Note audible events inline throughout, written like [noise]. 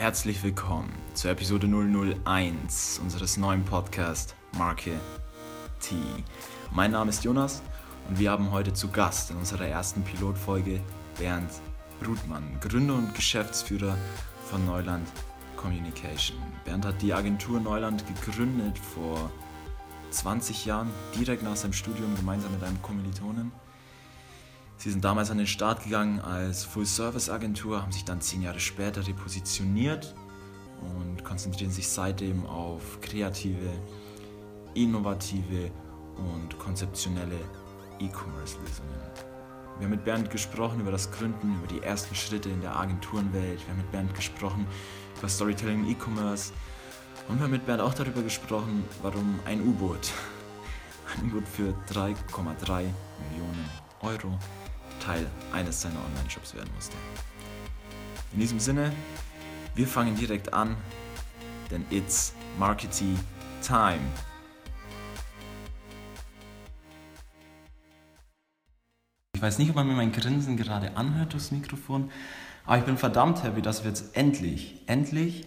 Herzlich willkommen zur Episode 001 unseres neuen Podcasts Marke T. Mein Name ist Jonas und wir haben heute zu Gast in unserer ersten Pilotfolge Bernd Brutmann, Gründer und Geschäftsführer von Neuland Communication. Bernd hat die Agentur Neuland gegründet vor 20 Jahren, direkt nach seinem Studium gemeinsam mit einem Kommilitonen. Sie sind damals an den Start gegangen als Full-Service-Agentur, haben sich dann zehn Jahre später repositioniert und konzentrieren sich seitdem auf kreative, innovative und konzeptionelle E-Commerce-Lösungen. Wir haben mit Bernd gesprochen über das Gründen, über die ersten Schritte in der Agenturenwelt. Wir haben mit Bernd gesprochen über Storytelling im E-Commerce. Und wir haben mit Bernd auch darüber gesprochen, warum ein U-Boot, [laughs] ein U-Boot für 3,3 Millionen Euro Teil eines seiner Online-Shops werden musste. In diesem Sinne, wir fangen direkt an, denn it's Marketing Time. Ich weiß nicht, ob man mir mein Grinsen gerade anhört durchs Mikrofon, aber ich bin verdammt happy, dass wir jetzt endlich, endlich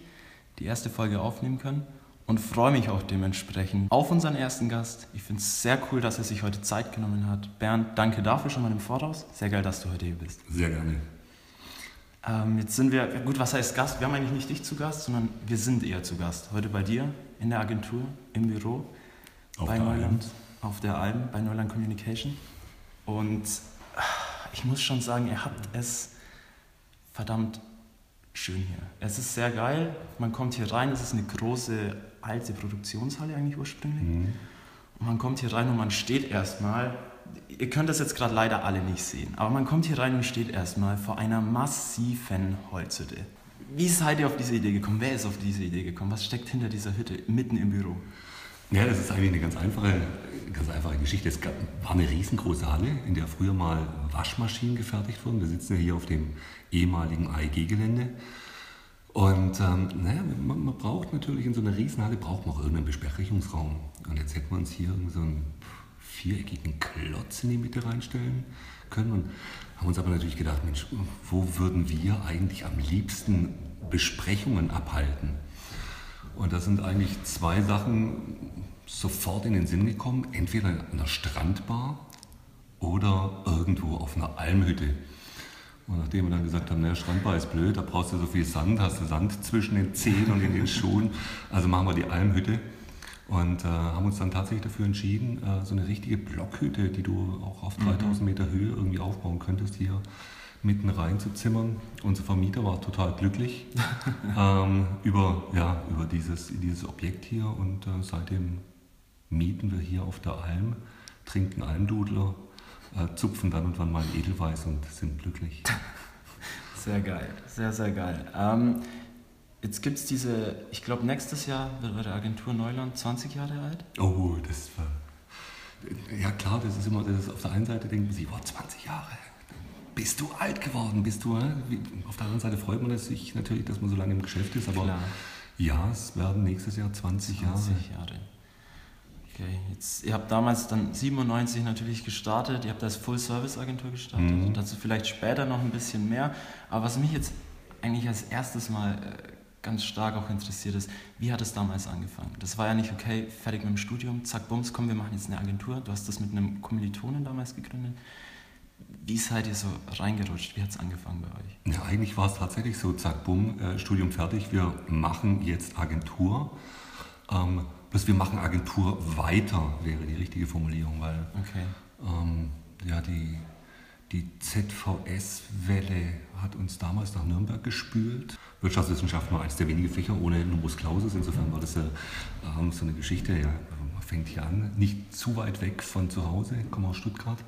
die erste Folge aufnehmen können und freue mich auch dementsprechend auf unseren ersten Gast. Ich finde es sehr cool, dass er sich heute Zeit genommen hat. Bernd, danke dafür schon mal im Voraus. Sehr geil, dass du heute hier bist. Sehr gerne. Ähm, jetzt sind wir, gut, was heißt Gast? Wir haben eigentlich nicht dich zu Gast, sondern wir sind eher zu Gast. Heute bei dir in der Agentur, im Büro, auf bei Neuland, Alm. auf der Alm, bei Neuland Communication. Und ich muss schon sagen, ihr habt es verdammt schön hier. Es ist sehr geil. Man kommt hier rein. Es ist eine große alte Produktionshalle eigentlich ursprünglich. Mhm. Und man kommt hier rein und man steht erstmal. Ihr könnt das jetzt gerade leider alle nicht sehen, aber man kommt hier rein und steht erstmal vor einer massiven Holzhütte. Wie seid ihr auf diese Idee gekommen? Wer ist auf diese Idee gekommen? Was steckt hinter dieser Hütte mitten im Büro? Ja, das ist eigentlich eine ganz einfache, ganz einfache Geschichte. Es war eine riesengroße Halle, in der früher mal Waschmaschinen gefertigt wurden. Wir sitzen ja hier auf dem ehemaligen AEG-Gelände. Und ähm, naja, man, man, braucht natürlich in so einer Riesenhalle braucht man auch irgendeinen Besprechungsraum. Und jetzt hätten wir uns hier so einen viereckigen Klotz in die Mitte reinstellen können und haben uns aber natürlich gedacht, Mensch, wo würden wir eigentlich am liebsten Besprechungen abhalten? Und da sind eigentlich zwei Sachen sofort in den Sinn gekommen. Entweder an der Strandbar oder irgendwo auf einer Almhütte. Und nachdem wir dann gesagt haben, naja, Strandbar ist blöd, da brauchst du so viel Sand, hast du Sand zwischen den Zehen und in den Schuhen, also machen wir die Almhütte. Und äh, haben uns dann tatsächlich dafür entschieden, äh, so eine richtige Blockhütte, die du auch auf 3000 mhm. Meter Höhe irgendwie aufbauen könntest, hier mitten rein zu zimmern. Unser Vermieter war total glücklich [laughs] ähm, über, ja, über dieses, dieses Objekt hier und äh, seitdem mieten wir hier auf der Alm, trinken Almdudler äh, zupfen dann und wann mal ein Edelweiß und sind glücklich. [laughs] Sehr geil, sehr, sehr geil. Ähm, jetzt gibt es diese, ich glaube, nächstes Jahr wird eure Agentur Neuland 20 Jahre alt. Oh, das war. Ja, klar, das ist immer, das ist auf der einen Seite denken sie, wow, 20 Jahre. Bist du alt geworden? Bist du. Äh? Auf der anderen Seite freut man sich natürlich, dass man so lange im Geschäft ist, aber klar. ja, es werden nächstes Jahr 20, 20 Jahre. Jahre. Okay, jetzt, ihr habt damals dann 97 natürlich gestartet, ihr habt als Full-Service-Agentur gestartet, mhm. dazu vielleicht später noch ein bisschen mehr. Aber was mich jetzt eigentlich als erstes mal äh, ganz stark auch interessiert ist, wie hat es damals angefangen? Das war ja nicht, okay, fertig mit dem Studium, zack, bums, komm, wir machen jetzt eine Agentur. Du hast das mit einem Kommilitonen damals gegründet. Wie seid ihr so reingerutscht? Wie hat es angefangen bei euch? Ja, eigentlich war es tatsächlich so, zack, bumm, äh, Studium fertig, wir machen jetzt Agentur. Ähm, Bloß wir machen Agentur weiter, wäre die richtige Formulierung, weil okay. ähm, ja, die, die ZVS-Welle hat uns damals nach Nürnberg gespült. Wirtschaftswissenschaft war eines der wenigen Fächer ohne Numerus Clausus, insofern war das ähm, so eine Geschichte, ja, man fängt hier an, nicht zu weit weg von zu Hause, ich komme aus Stuttgart,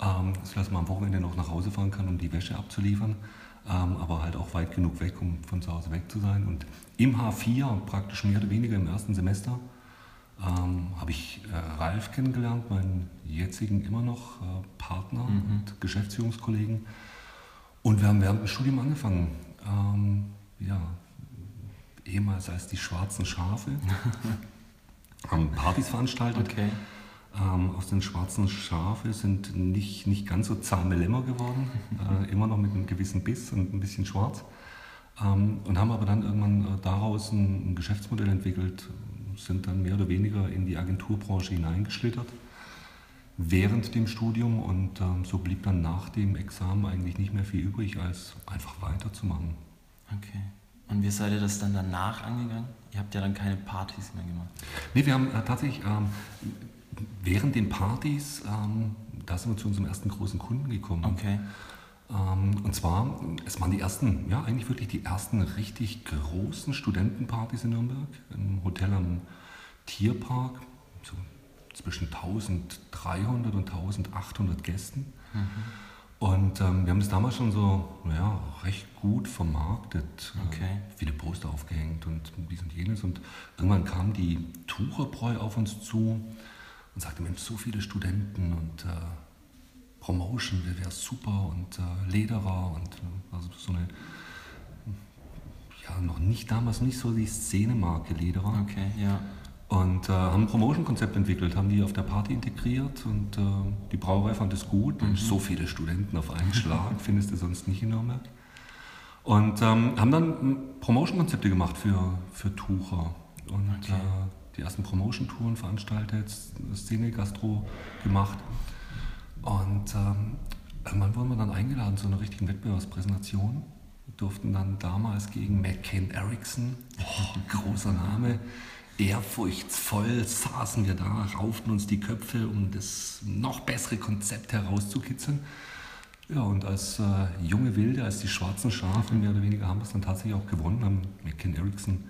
ähm, sodass man am Wochenende noch nach Hause fahren kann, um die Wäsche abzuliefern ähm, aber halt auch weit genug weg, um von zu Hause weg zu sein. Und im H4, praktisch mehr oder weniger im ersten Semester, ähm, habe ich äh, Ralf kennengelernt, meinen jetzigen immer noch äh, Partner mhm. und Geschäftsführungskollegen. Und wir haben während dem Studium angefangen. Ähm, ja, ehemals als die schwarzen Schafe. [laughs] haben Partys veranstaltet. Okay. Ähm, aus den schwarzen Schafe sind nicht, nicht ganz so zahme Lämmer geworden, [laughs] äh, immer noch mit einem gewissen Biss und ein bisschen schwarz. Ähm, und haben aber dann irgendwann äh, daraus ein, ein Geschäftsmodell entwickelt, sind dann mehr oder weniger in die Agenturbranche hineingeschlittert während dem Studium und ähm, so blieb dann nach dem Examen eigentlich nicht mehr viel übrig, als einfach weiterzumachen. Okay. Und wie seid ihr das dann danach angegangen? Ihr habt ja dann keine Partys mehr gemacht. Nee, wir haben äh, tatsächlich ähm, während den Partys, ähm, da sind wir zu unserem ersten großen Kunden gekommen. Okay. Ähm, und zwar, es waren die ersten, ja eigentlich wirklich die ersten richtig großen Studentenpartys in Nürnberg, im Hotel am Tierpark, so zwischen 1300 und 1800 Gästen. Mhm. Und ähm, wir haben das damals schon so ja, recht gut vermarktet. Okay. Äh, viele Poster aufgehängt und dies und jenes. Und irgendwann kam die Tucherbräu auf uns zu und sagte, Mensch, so viele Studenten und äh, Promotion wäre super und äh, Lederer und äh, also so eine, ja, noch nicht damals nicht so die Szenemarke Lederer. Okay, ja. Und äh, haben ein Promotion-Konzept entwickelt, haben die auf der Party integriert und äh, die Brauerei fand es gut. Mhm. So viele Studenten auf einen Schlag [laughs] findest du sonst nicht in Nürnberg. Und ähm, haben dann Promotion-Konzepte gemacht für, für Tucher. Und okay. äh, die ersten Promotion-Touren veranstaltet, Szene-Gastro gemacht. Und ähm, irgendwann wurden wir dann eingeladen zu einer richtigen Wettbewerbspräsentation. Wir durften dann damals gegen McCain Erickson, oh, [laughs] großer Name, ehrfurchtsvoll saßen wir da, rauften uns die Köpfe, um das noch bessere Konzept herauszukitzeln. Ja, und als äh, junge Wilde, als die schwarzen Schafe mehr oder weniger haben wir es dann tatsächlich auch gewonnen, haben McKen Erickson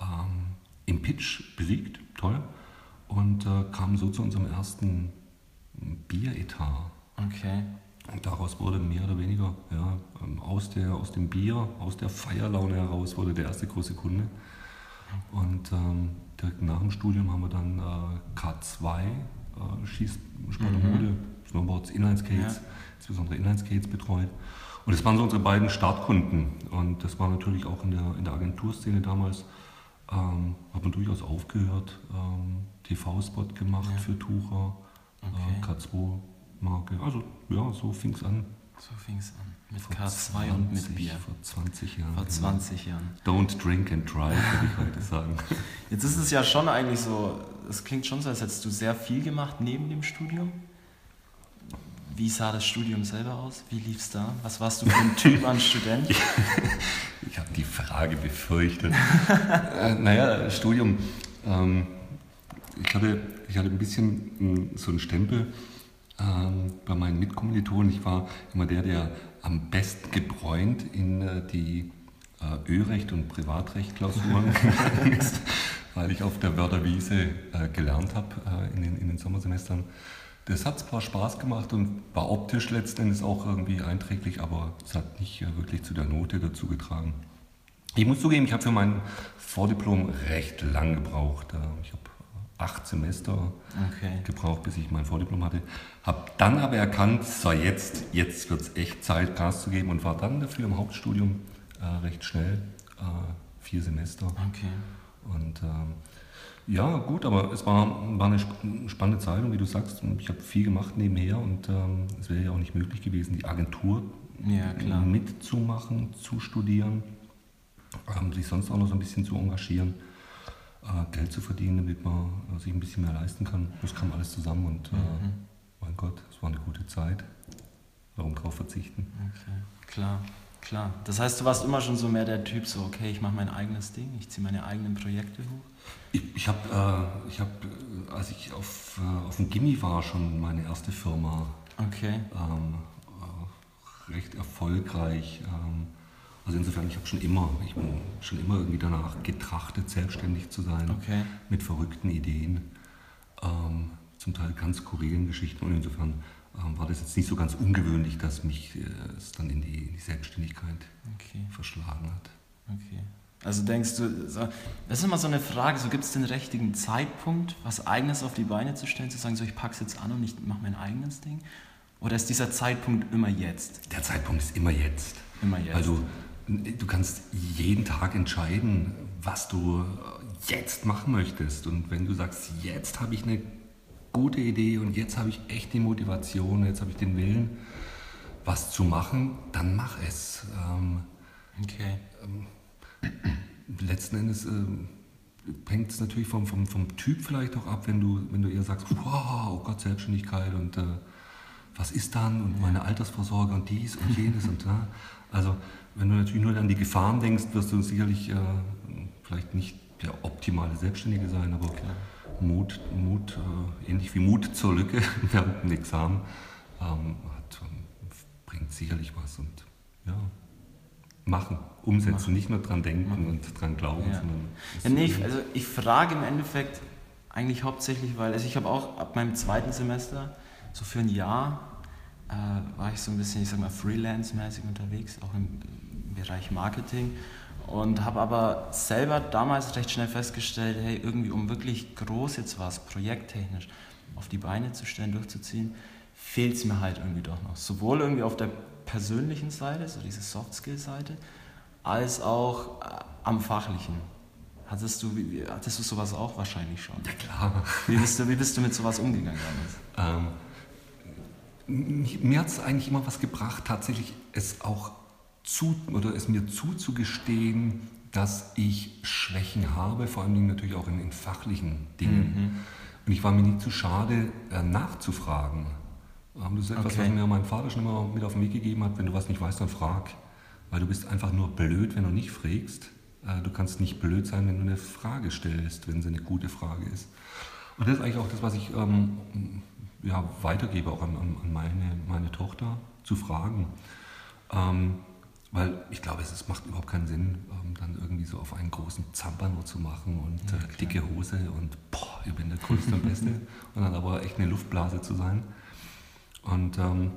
ähm, im Pitch besiegt, toll, und äh, kamen so zu unserem ersten Bieretat. Okay. Und daraus wurde mehr oder weniger, ja, ähm, aus, der, aus dem Bier, aus der Feierlaune heraus wurde der erste große Kunde. Und ähm, direkt nach dem Studium haben wir dann äh, K2, äh, Schießsport und Mode, mhm. Snowboards, Inlineskates, ja. insbesondere Inlineskates betreut. Und das waren so unsere beiden Startkunden. Und das war natürlich auch in der, in der Agenturszene damals, ähm, hat man durchaus aufgehört, ähm, TV-Spot gemacht ja. für Tucher, okay. äh, K2-Marke. Also ja, so fing es an. So fing es an. Mit vor K2 20, und mit Bier. Vor 20 Jahren. Vor 20 genau. Jahren. Don't drink and drive, würde ich heute sagen. [laughs] Jetzt ist es ja schon eigentlich so, es klingt schon so, als hättest du sehr viel gemacht neben dem Studium. Wie sah das Studium selber aus? Wie lief es da? Was warst du für ein Typ an Student? [laughs] ich habe die Frage befürchtet. [laughs] äh, naja, Studium. Ähm, ich, hatte, ich hatte ein bisschen hm, so einen Stempel ähm, bei meinen Mitkommilitonen. Ich war immer der, der am besten gebräunt in äh, die äh, Ölrecht- und Privatrecht-Klausuren gegangen [laughs] ist, weil ich auf der Wörterwiese äh, gelernt habe äh, in, den, in den Sommersemestern. Das hat zwar Spaß gemacht und war optisch letztendlich auch irgendwie einträglich, aber es hat nicht äh, wirklich zu der Note dazu getragen. Ich muss zugeben, ich habe für mein Vordiplom recht lang gebraucht. Äh, ich habe acht Semester okay. gebraucht, bis ich mein Vordiplom hatte. Habe dann aber erkannt, so jetzt, jetzt wird es echt Zeit, Gas zu geben und war dann dafür im Hauptstudium äh, recht schnell, äh, vier Semester. Okay. Und ähm, ja, gut, aber es war, war eine spannende Zeit und wie du sagst, ich habe viel gemacht nebenher und ähm, es wäre ja auch nicht möglich gewesen, die Agentur ja, mitzumachen, zu studieren, ähm, sich sonst auch noch so ein bisschen zu engagieren. Äh, Geld zu verdienen, damit man äh, sich ein bisschen mehr leisten kann. Das kam alles zusammen und äh, mhm. mein Gott, es war eine gute Zeit. Warum drauf verzichten? Okay, klar, klar. Das heißt, du warst immer schon so mehr der Typ, so, okay, ich mache mein eigenes Ding, ich ziehe meine eigenen Projekte hoch? Ich, ich habe, äh, hab, als ich auf, äh, auf dem Gimmi war, schon meine erste Firma. Okay. Ähm, recht erfolgreich. Ähm, also insofern, ich habe schon immer, ich bin schon immer irgendwie danach getrachtet, selbstständig zu sein, okay. mit verrückten Ideen, ähm, zum Teil ganz skurrilen Geschichten. Und insofern ähm, war das jetzt nicht so ganz ungewöhnlich, dass mich äh, es dann in die, in die Selbstständigkeit okay. verschlagen hat. Okay. Also denkst du, so, das ist immer so eine Frage, so gibt es den richtigen Zeitpunkt, was Eigenes auf die Beine zu stellen, zu sagen, so ich pack's jetzt an und ich mache mein eigenes Ding? Oder ist dieser Zeitpunkt immer jetzt? Der Zeitpunkt ist immer jetzt. Immer jetzt. Also du kannst jeden Tag entscheiden, was du jetzt machen möchtest. Und wenn du sagst, jetzt habe ich eine gute Idee und jetzt habe ich echt die Motivation, jetzt habe ich den Willen, was zu machen, dann mach es. Ähm, Okay. Ähm, letzten Endes ähm, hängt es natürlich vom, vom, vom Typ vielleicht auch ab, wenn du, wenn du eher sagst, wow, oh Gott, Selbstständigkeit und äh, was ist dann und meine Altersvorsorge und dies und jenes und da. Also wenn du natürlich nur an die Gefahren denkst, wirst du sicherlich äh, vielleicht nicht der optimale Selbstständige sein, aber Klar. Mut, Mut äh, ähnlich wie Mut zur Lücke während dem Examen, ähm, hat, bringt sicherlich was und ja, machen, umsetzen, machen. nicht nur dran denken machen. und dran glauben, ja. sondern. Ja, nee, ich, also ich frage im Endeffekt eigentlich hauptsächlich, weil also ich habe auch ab meinem zweiten Semester so für ein Jahr äh, war ich so ein bisschen, ich sag mal, freelance-mäßig unterwegs, auch im, im Bereich Marketing und habe aber selber damals recht schnell festgestellt, hey, irgendwie um wirklich groß jetzt was, projekttechnisch auf die Beine zu stellen, durchzuziehen, fehlt es mir halt irgendwie doch noch. Sowohl irgendwie auf der persönlichen Seite, so diese Soft-Skill-Seite, als auch äh, am fachlichen. Hattest du, wie, hattest du sowas auch wahrscheinlich schon? Ja, klar. Wie bist du, wie bist du mit sowas umgegangen damals? Ähm, mir hat es eigentlich immer was gebracht, tatsächlich es auch zu, oder es mir zuzugestehen, dass ich Schwächen habe, vor allen Dingen natürlich auch in, in fachlichen Dingen. Mhm. Und ich war mir nie zu schade, äh, nachzufragen. Das ist etwas, okay. was mir mein Vater schon immer mit auf den Weg gegeben hat. Wenn du was nicht weißt, dann frag. Weil du bist einfach nur blöd, wenn du nicht fragst. Äh, du kannst nicht blöd sein, wenn du eine Frage stellst, wenn sie eine gute Frage ist. Und das ist eigentlich auch das, was ich ähm, ja, weitergebe, auch an, an meine, meine Tochter, zu fragen. Ähm, weil ich glaube, es, es macht überhaupt keinen Sinn, ähm, dann irgendwie so auf einen großen Zampano zu machen und ja, äh, dicke Hose und boah, ich bin der Größte und Beste. [laughs] und dann aber echt eine Luftblase zu sein. Und ähm,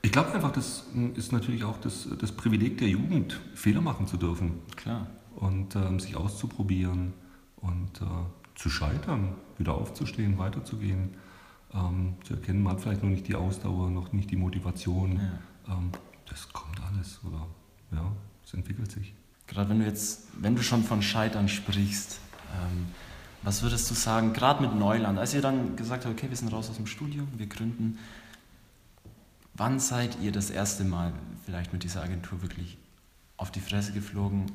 ich glaube einfach, das ist natürlich auch das, das Privileg der Jugend, Fehler machen zu dürfen. Klar. Und ähm, sich auszuprobieren und äh, zu scheitern, wieder aufzustehen, weiterzugehen. Ähm, zu erkennen, man hat vielleicht noch nicht die Ausdauer, noch nicht die Motivation. Ja. Ähm, das kommt alles, oder? Ja, es entwickelt sich. Gerade wenn du jetzt, wenn du schon von Scheitern sprichst, ähm, was würdest du sagen, gerade mit Neuland, als ihr dann gesagt habt, okay, wir sind raus aus dem Studium, wir gründen, wann seid ihr das erste Mal vielleicht mit dieser Agentur wirklich auf die Fresse geflogen?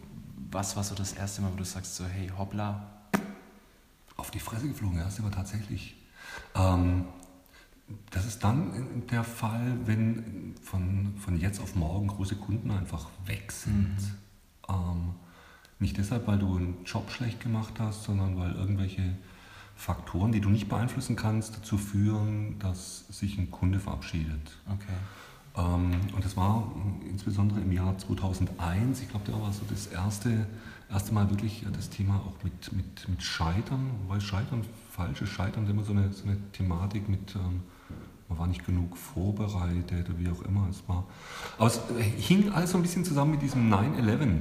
Was war so das erste Mal, wo du sagst so, hey, hoppla? Auf die Fresse geflogen, ja, sind wir tatsächlich. Ähm, das ist dann der Fall, wenn von, von jetzt auf morgen große Kunden einfach weg sind. Mhm. Ähm, nicht deshalb, weil du einen Job schlecht gemacht hast, sondern weil irgendwelche Faktoren, die du nicht beeinflussen kannst, dazu führen, dass sich ein Kunde verabschiedet. Okay. Ähm, und das war insbesondere im Jahr 2001, ich glaube, da war so das erste, erste Mal wirklich das Thema auch mit, mit, mit Scheitern, weil Scheitern, falsches Scheitern, immer so eine, so eine Thematik mit ähm, man war nicht genug vorbereitet oder wie auch immer es war. Aber es hing alles so ein bisschen zusammen mit diesem 9-11.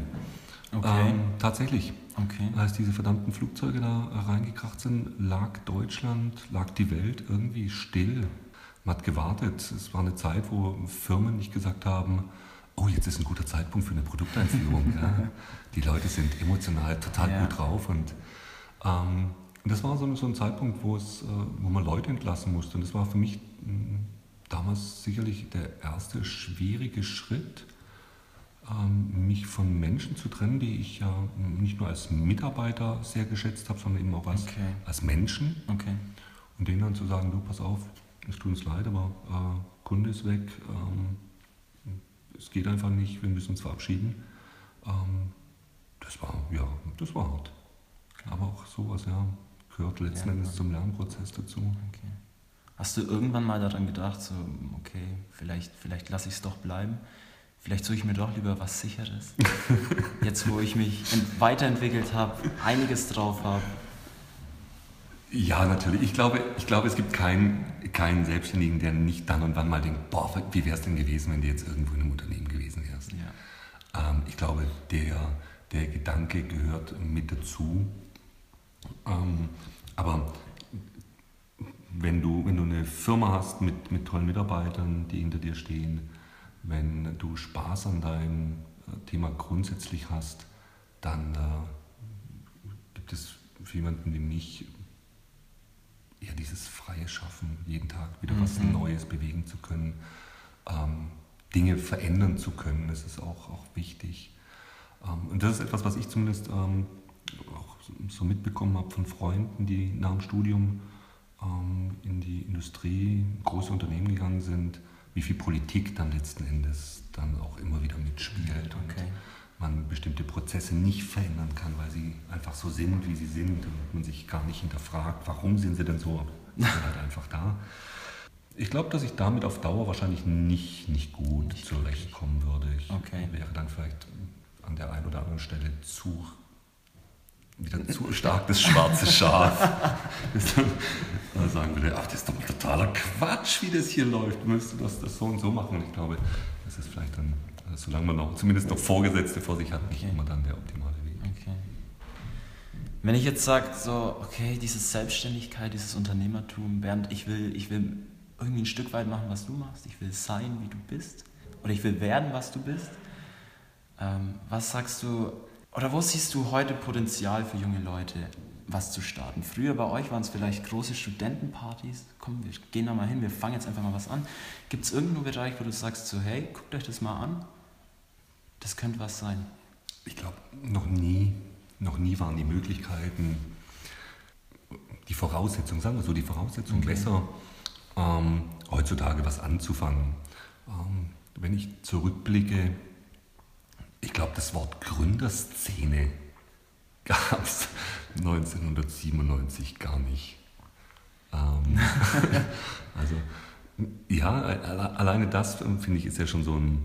Okay. Ähm, tatsächlich. Okay. Als diese verdammten Flugzeuge da reingekracht sind, lag Deutschland, lag die Welt irgendwie still. Man hat gewartet. Es war eine Zeit, wo Firmen nicht gesagt haben, oh, jetzt ist ein guter Zeitpunkt für eine Produkteinführung. [laughs] ja. Die Leute sind emotional total ja. gut drauf und ähm, das war so, so ein Zeitpunkt, wo, es, äh, wo man Leute entlassen musste. Und das war für mich mm, damals sicherlich der erste schwierige Schritt, mich von Menschen zu trennen, die ich ja nicht nur als Mitarbeiter sehr geschätzt habe, sondern eben auch als, okay. als Menschen. Okay. Und denen dann zu sagen, du, pass auf, es tut uns leid, aber äh, Kunde ist weg, ähm, es geht einfach nicht, wir müssen uns verabschieden. Ähm, das war, ja, das war hart. Aber auch sowas, ja gehört letzten Endes zum Lernprozess dazu. Okay. Hast du irgendwann mal daran gedacht, so, okay, vielleicht, vielleicht lasse ich es doch bleiben? Vielleicht suche ich mir doch lieber was Sicheres. Jetzt, wo ich mich weiterentwickelt habe, einiges drauf habe. Ja, natürlich. Ich glaube, ich glaube es gibt keinen, keinen Selbstständigen, der nicht dann und wann mal denkt, boah, wie wäre es denn gewesen, wenn du jetzt irgendwo in einem Unternehmen gewesen wärst. Ja. Ähm, ich glaube, der, der Gedanke gehört mit dazu. Ähm, aber wenn du, wenn du eine Firma hast mit, mit tollen Mitarbeitern, die hinter dir stehen, wenn du Spaß an deinem äh, Thema grundsätzlich hast, dann äh, gibt es für jemanden wie mich eher dieses freie Schaffen, jeden Tag wieder mhm. was Neues bewegen zu können, ähm, Dinge verändern zu können. Das ist auch, auch wichtig. Ähm, und das ist etwas, was ich zumindest ähm, auch so mitbekommen habe von Freunden, die nach dem Studium ähm, in die Industrie, große Unternehmen gegangen sind, wie viel Politik dann letzten Endes dann auch immer wieder mitspielt Okay. und man bestimmte Prozesse nicht verändern kann, weil sie einfach so sind, wie sie sind und man sich gar nicht hinterfragt, warum sind sie denn so, sie sind halt einfach da. Ich glaube, dass ich damit auf Dauer wahrscheinlich nicht, nicht gut zurechtkommen würde. Ich Okay. wäre dann vielleicht an der einen oder anderen Stelle zu wieder zu stark das schwarze Schaf. das dann äh, sagen würde, ach, das ist doch totaler Quatsch, wie das hier läuft. Müsste das, das so und so machen. Und ich glaube, das ist vielleicht dann, äh, solange man noch zumindest noch Vorgesetzte vor sich hat, nicht Okay. immer dann der optimale Weg. Okay. Wenn ich jetzt sage, so, okay, diese Selbstständigkeit, dieses Unternehmertum, Bernd, ich will, ich will irgendwie ein Stück weit machen, was du machst, ich will sein, wie du bist, oder ich will werden, was du bist. Ähm, was sagst du, oder wo siehst du heute Potenzial für junge Leute, was zu starten? Früher bei euch waren es vielleicht große Studentenpartys. Komm, wir gehen da mal hin, wir fangen jetzt einfach mal was an. Gibt es irgendeinen Bereich, wo du sagst, so, hey, guckt euch das mal an? Das könnte was sein. Ich glaube, noch nie, noch nie waren die Möglichkeiten, die Voraussetzungen, sagen wir so, die Voraussetzungen Okay. besser, ähm, heutzutage was anzufangen. Ähm, wenn ich zurückblicke, ich glaube, das Wort Gründerszene gab es 1997 gar nicht. Ähm, [laughs] also, ja, alle- alleine das ähm, finde ich ist ja schon so ein,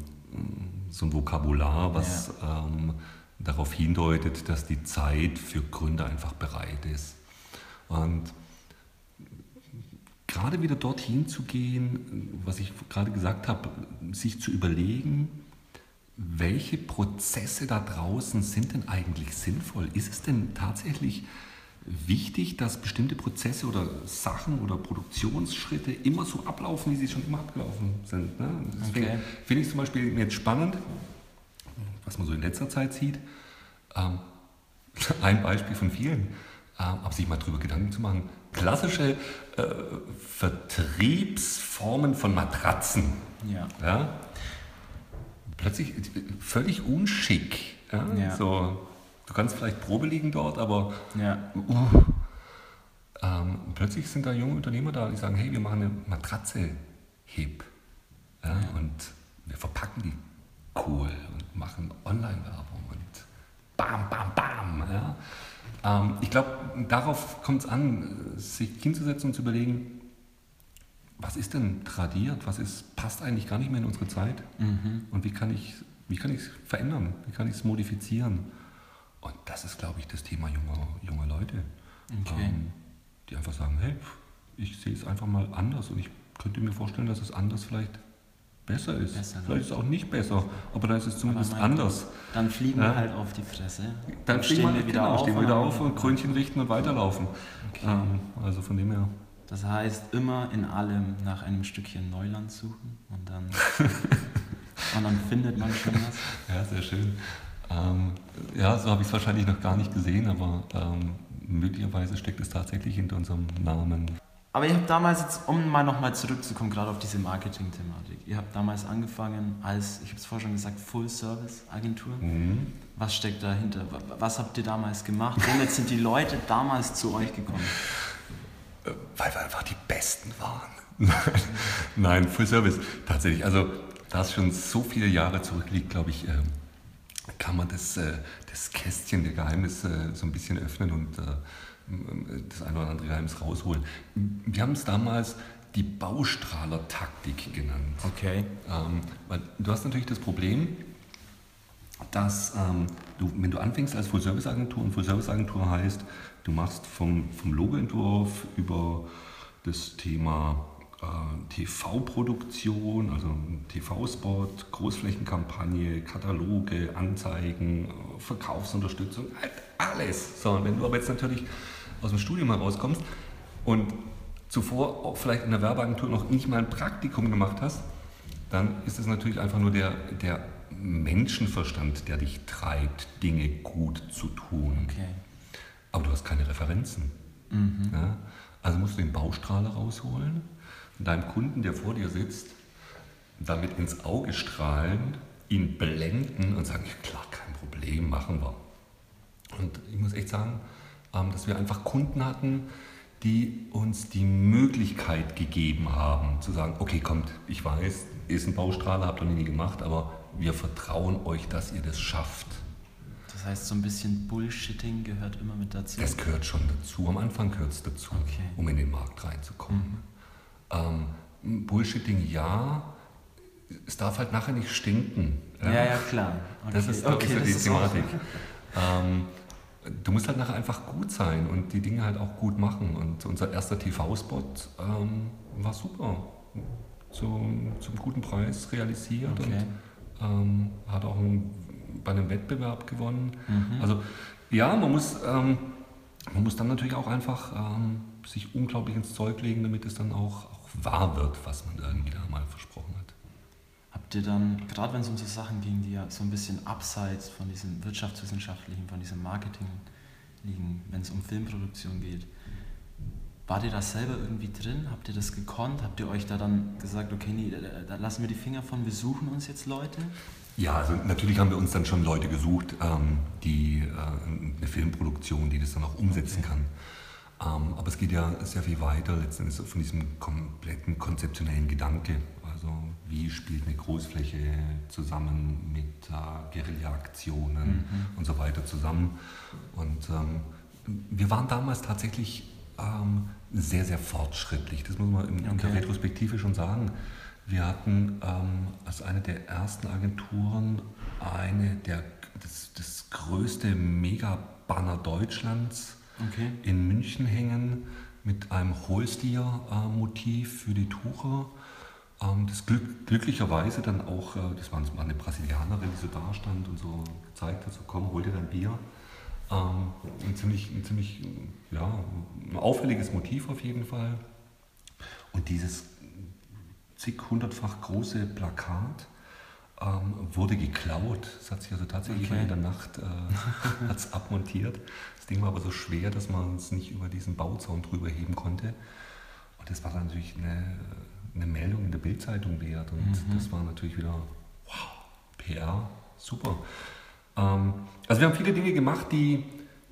so ein Vokabular, was ähm, darauf hindeutet, dass die Zeit für Gründer einfach bereit ist. Und gerade wieder dorthin zu gehen, was ich gerade gesagt habe, sich zu überlegen, welche Prozesse da draußen sind denn eigentlich sinnvoll? Ist es denn tatsächlich wichtig, dass bestimmte Prozesse oder Sachen oder Produktionsschritte immer so ablaufen, wie sie schon immer abgelaufen sind? Ne? Deswegen Okay. finde ich zum Beispiel jetzt spannend, was man so in letzter Zeit sieht. Ähm, [laughs] ein Beispiel von vielen, ähm, aber sich mal drüber Gedanken zu machen. Klassische äh, Vertriebsformen von Matratzen. Ja. Ja? Plötzlich völlig unschick. Ja? Ja. So, du kannst vielleicht Probe liegen dort, aber Ja. uh, ähm, plötzlich sind da junge Unternehmer da, die sagen, hey, wir machen eine Matratze hip. Ja? Und wir verpacken die cool und machen Online-Werbung und bam, bam, bam. Ja? Ähm, ich glaube, darauf kommt es an, sich hinzusetzen und zu überlegen, was ist denn tradiert, was ist, passt eigentlich gar nicht mehr in unsere Zeit Mhm. und wie kann ich wie kann ich es verändern, wie kann ich es modifizieren. Und das ist, glaube ich, das Thema junger, junger Leute, Okay. ähm, die einfach sagen, hey, ich sehe es einfach mal anders und ich könnte mir vorstellen, dass es anders vielleicht besser ist. Besser, ne? vielleicht ist es auch nicht besser, aber da ist es zumindest anders. Dann fliegen Ja. wir halt auf die Fresse. Dann stehen wir wieder auf, stehen wir und wieder auf und Krönchen richten und weiterlaufen. Okay. Ähm, also von dem her. Das heißt, immer in allem nach einem Stückchen Neuland suchen und dann, [laughs] und dann findet man schon was. Ja, sehr schön. Ähm, ja, so habe ich es wahrscheinlich noch gar nicht gesehen, aber ähm, möglicherweise steckt es tatsächlich hinter unserem Namen. Aber ihr habt damals jetzt, um mal nochmal zurückzukommen, gerade auf diese Marketing-Thematik, ihr habt damals angefangen als, ich habe es vorher schon gesagt, Full-Service-Agentur. Mhm. Was steckt dahinter? Wa- Was habt ihr damals gemacht? Womit sind die Leute damals zu euch gekommen? Äh, Weil wir einfach die Besten waren. [laughs] Nein, Full Service, tatsächlich. Also, da es schon so viele Jahre zurückliegt, glaube ich, ähm, kann man das, äh, das Kästchen der Geheimnisse so ein bisschen öffnen und äh, das eine oder andere Geheimnis rausholen. Wir haben es damals die Baustrahler-Taktik genannt. Okay. Ähm, weil du hast natürlich das Problem, dass ähm, du, wenn du anfängst als Full-Service-Agentur, und Full-Service-Agentur heißt, du machst vom, vom Logoentwurf über das Thema äh, TV-Produktion, also TV-Spot, Großflächenkampagne, Kataloge, Anzeigen, äh, Verkaufsunterstützung, halt alles. So, und wenn du aber jetzt natürlich aus dem Studium herauskommst und zuvor auch vielleicht in der Werbeagentur noch nicht mal ein Praktikum gemacht hast, dann ist es natürlich einfach nur der, der Menschenverstand, der dich treibt, Dinge gut zu tun. Okay. Aber du hast keine Referenzen. Ja? Also musst du den Baustrahler rausholen und deinem Kunden, der vor dir sitzt, damit ins Auge strahlen, ihn blenden und sagen, ja klar, kein Problem, machen wir. Und ich muss echt sagen, ähm, dass wir einfach Kunden hatten, die uns die Möglichkeit gegeben haben, zu sagen, okay, kommt, ich weiß, ist ein Baustrahler, habt ihr nie gemacht, aber wir vertrauen euch, dass ihr das schafft. Das heißt, so ein bisschen Bullshitting gehört immer mit dazu? Das gehört schon dazu. Am Anfang gehört es dazu, okay. um in den Markt reinzukommen. Mhm. Ähm, Bullshitting ja, es darf halt nachher nicht stinken. Ja, ja, ja klar. Okay. Das ist, okay, ist die Thematik. Ähm, du musst halt nachher einfach gut sein und die Dinge halt auch gut machen. Und unser erster TV-Spot ähm, war super. Zum, zum guten Preis realisiert okay. und ähm, hat auch ein, bei einem Wettbewerb gewonnen. Mhm. Also ja, man muss, ähm, man muss dann natürlich auch einfach ähm, sich unglaublich ins Zeug legen, damit es dann auch, auch wahr wird, was man irgendwie da mal versprochen hat. Habt ihr dann, gerade wenn es um so Sachen ging, die ja so ein bisschen abseits von diesem wirtschaftswissenschaftlichen, von diesem Marketing liegen, wenn es um Filmproduktion geht, Wart ihr da selber irgendwie drin? Habt ihr das gekonnt? Habt ihr euch da dann gesagt, okay, nee, da lassen wir die Finger von, wir suchen uns jetzt Leute? Ja, also natürlich haben wir uns dann schon Leute gesucht, ähm, die äh, eine Filmproduktion, die das dann auch umsetzen kann. Ähm, aber es geht ja sehr viel weiter letztendlich von diesem kompletten konzeptionellen Gedanke. Also wie spielt eine Großfläche zusammen mit äh, Guerilla-Aktionen mhm. und so weiter zusammen. Und ähm, wir waren damals tatsächlich ähm, sehr, sehr fortschrittlich. Das muss man in, okay. der Retrospektive schon sagen. Wir hatten ähm, als eine der ersten Agenturen eine der, das, das größte Mega-Banner Deutschlands okay. in München hängen mit einem Holstier-Motiv für die Tucher. Ähm, das glück, glücklicherweise dann auch, äh, das war eine Brasilianerin, die so da stand und so gezeigt hat, so komm, hol dir dein Bier. Ähm, ein ziemlich, ein ziemlich ja, ein auffälliges Motiv auf jeden Fall. Und dieses zig hundertfach große Plakat ähm, wurde geklaut. Es hat sich also tatsächlich okay. in der Nacht äh, [laughs] hat's abmontiert. Das Ding war aber so schwer, dass man es nicht über diesen Bauzaun drüber heben konnte. Und das war dann natürlich eine, eine Meldung in der Bildzeitung wert. Und mhm. das war natürlich wieder wow, PR, super. Ähm, also wir haben viele Dinge gemacht, die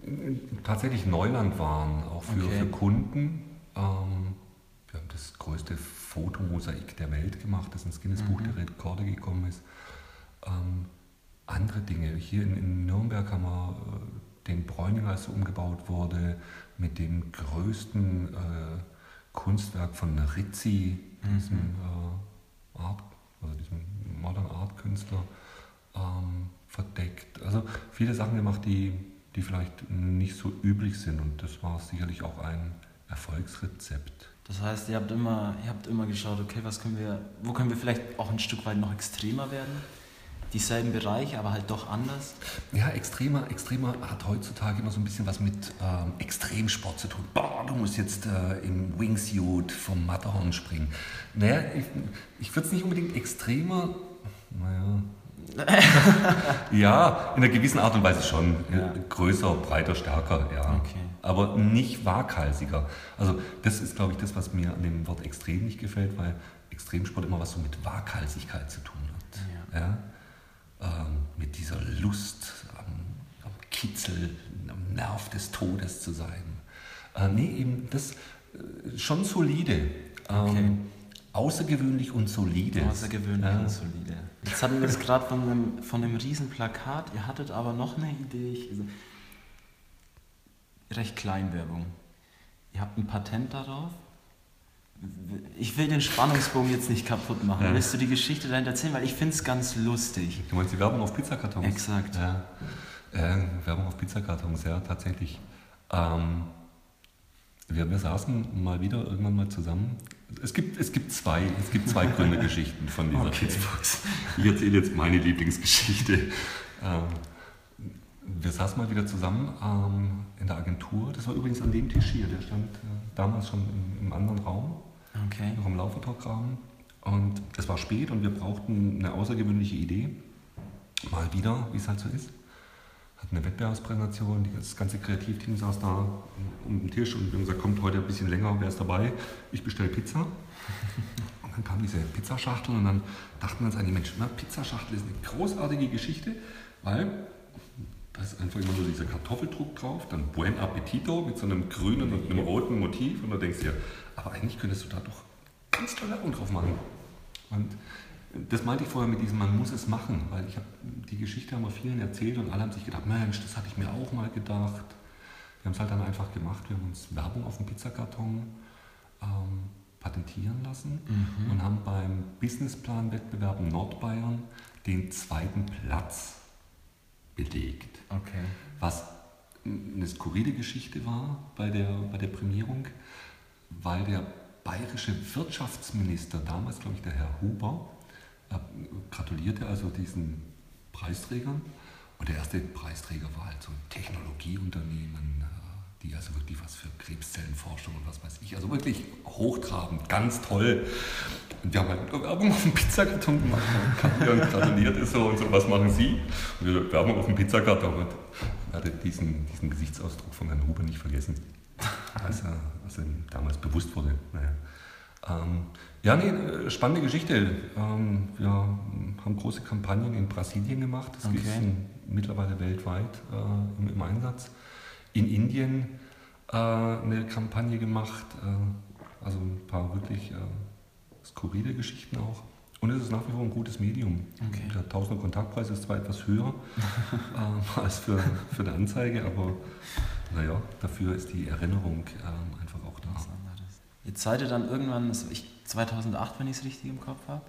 äh, tatsächlich Neuland waren, auch für, okay. für Kunden. Ähm, wir haben das größte Fotomosaik der Welt gemacht, das ins Guinness Buch mhm. der Rekorde gekommen ist. Ähm, andere Dinge. Hier in, in, Nürnberg haben wir äh, den Bräuninger, als er umgebaut wurde, mit dem größten äh, Kunstwerk von Rizzi, mhm. diesem äh, Art, also diesem Modern Art Künstler, ähm, verdeckt. Also viele Sachen gemacht, die, die vielleicht nicht so üblich sind und das war sicherlich auch ein Erfolgsrezept. Das heißt, ihr habt immer, ihr habt immer geschaut, okay, was können wir, wo können wir vielleicht auch ein Stück weit noch extremer werden? Dieselben Bereiche, aber halt doch anders? Ja, extremer, extremer hat heutzutage immer so ein bisschen was mit ähm, Extremsport zu tun. Boah, du musst jetzt äh, im Wingsuit vom Matterhorn springen. Naja, ich, ich würde es nicht unbedingt extremer, naja, [laughs] ja, in einer gewissen Art und Weise schon. Ja. Größer, breiter, stärker, ja. Okay. Aber nicht waghalsiger. Also das ist, glaube ich, das, was mir an dem Wort extrem nicht gefällt, weil Extremsport immer was so mit Waghalsigkeit zu tun hat. Ja. ja? Ähm, mit dieser Lust am, am, Kitzel, am Nerv des Todes zu sein. Äh, nee, eben das äh, schon solide. Ähm, okay. Außergewöhnlich und solide. Außergewöhnlich ja. und solide. Jetzt hatten wir das gerade von einem, von einem riesen Plakat. Ihr hattet aber noch eine Idee. Ich, also, recht Kleinwerbung. Ihr habt ein Patent darauf. Ich will den Spannungsbogen jetzt nicht kaputt machen. Ja. Willst du die Geschichte dahinter erzählen? Weil ich finde es ganz lustig. Du meinst die Werbung auf Pizzakartons? Exakt. Ja. Äh, Werbung auf Pizzakartons, ja, tatsächlich. Ähm, wir, wir saßen mal wieder irgendwann mal zusammen es gibt, es gibt zwei, es gibt zwei Gründergeschichten [laughs] von dieser okay. Kidsbox. Ich erzähle jetzt meine Lieblingsgeschichte. Ähm, wir saßen mal wieder zusammen ähm, in der Agentur. Das war übrigens an dem Tisch hier, der stand äh, damals schon im, im anderen Raum, okay. noch im Laufvertalkrahmen. Und es war spät und wir brauchten eine außergewöhnliche Idee. Mal wieder, wie es halt so ist hatten eine Wettbewerbspräsentation, das ganze Kreativteam saß da um den Tisch und wir haben gesagt, kommt heute ein bisschen länger, wer ist dabei? Ich bestelle Pizza. [laughs] Und dann kam diese Pizzaschachtel und dann dachten wir uns eigentlich, Mensch, na, Pizzaschachtel ist eine großartige Geschichte, weil Da ist einfach immer nur dieser Kartoffeldruck drauf, dann Buen Appetito mit so einem grünen und einem roten Motiv und dann denkst du dir, aber eigentlich könntest du da doch ganz tolle Werbung drauf machen. Und das meinte ich vorher mit diesem, man muss es machen, weil ich habe die Geschichte haben wir vielen erzählt und alle haben sich gedacht, Mensch, das hatte ich mir auch mal gedacht. Wir haben es halt dann einfach gemacht, wir haben uns Werbung auf dem Pizzakarton ähm, patentieren lassen mhm. und haben beim Businessplan-Wettbewerb Nordbayern den zweiten Platz belegt. Okay. Was eine skurrile Geschichte war bei der, bei der Prämierung, weil der bayerische Wirtschaftsminister, damals glaube ich der Herr Huber, gratulierte also diesen Preisträgern. Und der erste Preisträger war halt so ein Technologieunternehmen, äh, die also wirklich was für Krebszellenforschung und was weiß ich, also wirklich hochtrabend, ganz toll. Und wir haben halt Werbung auf dem Pizzakarton gemacht und gratuliert ist so und so, was machen Sie? Und wir Werbung auf dem Pizzakarton und ich hatte diesen, diesen Gesichtsausdruck von Herrn Huber nicht vergessen, als er, als er damals bewusst wurde. Naja. Ähm, ja, nee, äh, spannende Geschichte. Ähm, wir haben große Kampagnen in Brasilien gemacht. Das okay. ist mittlerweile weltweit äh, im, im, Einsatz. In Indien äh, eine Kampagne gemacht. Äh, also ein paar wirklich äh, skurrile Geschichten auch. Und es ist nach wie vor ein gutes Medium. Okay. Der Tausender Kontaktpreis ist zwar etwas höher [laughs] äh, als für, für die Anzeige, aber naja, dafür ist die Erinnerung äh, da. Jetzt seid ihr dann irgendwann, ich, 2008, wenn ich es richtig im Kopf habe,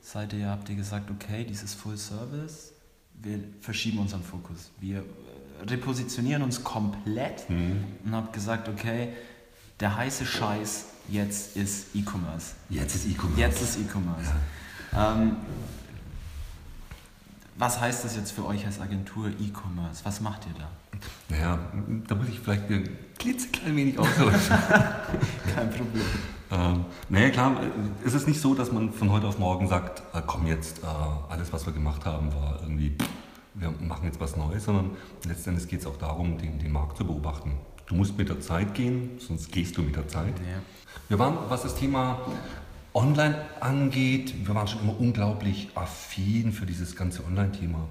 seid ihr, habt ihr gesagt, okay, dieses Full Service, wir verschieben unseren Fokus. Wir äh, repositionieren uns komplett mhm. und habt gesagt, okay, der heiße Scheiß jetzt ist E-Commerce. Jetzt ist E-Commerce. Jetzt ist E-Commerce. Ja. Ähm, was heißt das jetzt für euch als Agentur E-Commerce? Was macht ihr da? Naja, da muss ich vielleicht ein klitzeklein wenig ausholen. [laughs] Kein Problem. Ähm, naja, klar, es ist nicht so, dass man von heute auf morgen sagt, äh, komm jetzt, äh, alles, was wir gemacht haben, war irgendwie, wir machen jetzt was Neues, sondern letztendlich geht es auch darum, den, den Markt zu beobachten. Du musst mit der Zeit gehen, sonst gehst du mit der Zeit. Ja. Wir waren, was das Thema Online angeht, wir waren schon immer unglaublich affin für dieses ganze Online-Thema.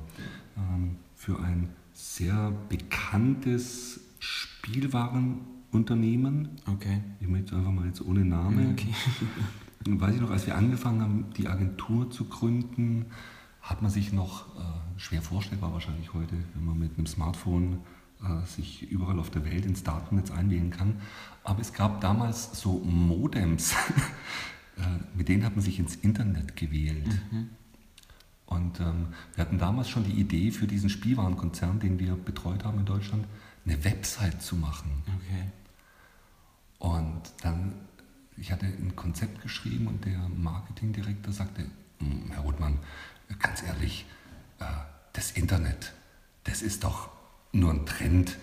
Ähm, für ein sehr bekanntes Spielwarenunternehmen. Okay. Ich möchte einfach mal jetzt ohne Name. Okay. [laughs] Weiß ich noch, als wir angefangen haben, die Agentur zu gründen, hat man sich noch äh, schwer vorstellbar wahrscheinlich heute, wenn man mit einem Smartphone äh, sich überall auf der Welt ins Datennetz einwählen kann. Aber es gab damals so Modems, [laughs] äh, mit denen hat man sich ins Internet gewählt. Mhm. Und ähm, wir hatten damals schon die Idee für diesen Spielwarenkonzern, den wir betreut haben in Deutschland, eine Website zu machen. Okay. Und dann, ich hatte ein Konzept geschrieben und der Marketingdirektor sagte, hm, Herr Rothmann, ganz ehrlich, äh, das Internet, das ist doch nur ein Trend.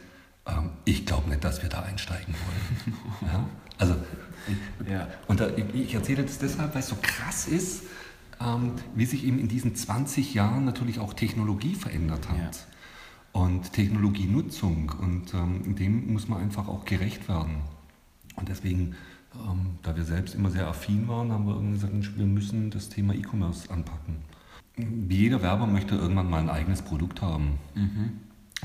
Ähm, ich glaube nicht, dass wir da einsteigen wollen. [laughs] ja? Also, ja. und da, ich erzähle das deshalb, weil es so krass ist, wie sich eben in diesen 20 Jahren natürlich auch Technologie verändert hat. Ja. Und Technologienutzung. Und ähm, dem muss man einfach auch gerecht werden. Und deswegen, ähm, da wir selbst immer sehr affin waren, haben wir irgendwie gesagt, wir müssen das Thema E-Commerce anpacken. Wie jeder Werber möchte irgendwann mal ein eigenes Produkt haben. Mhm.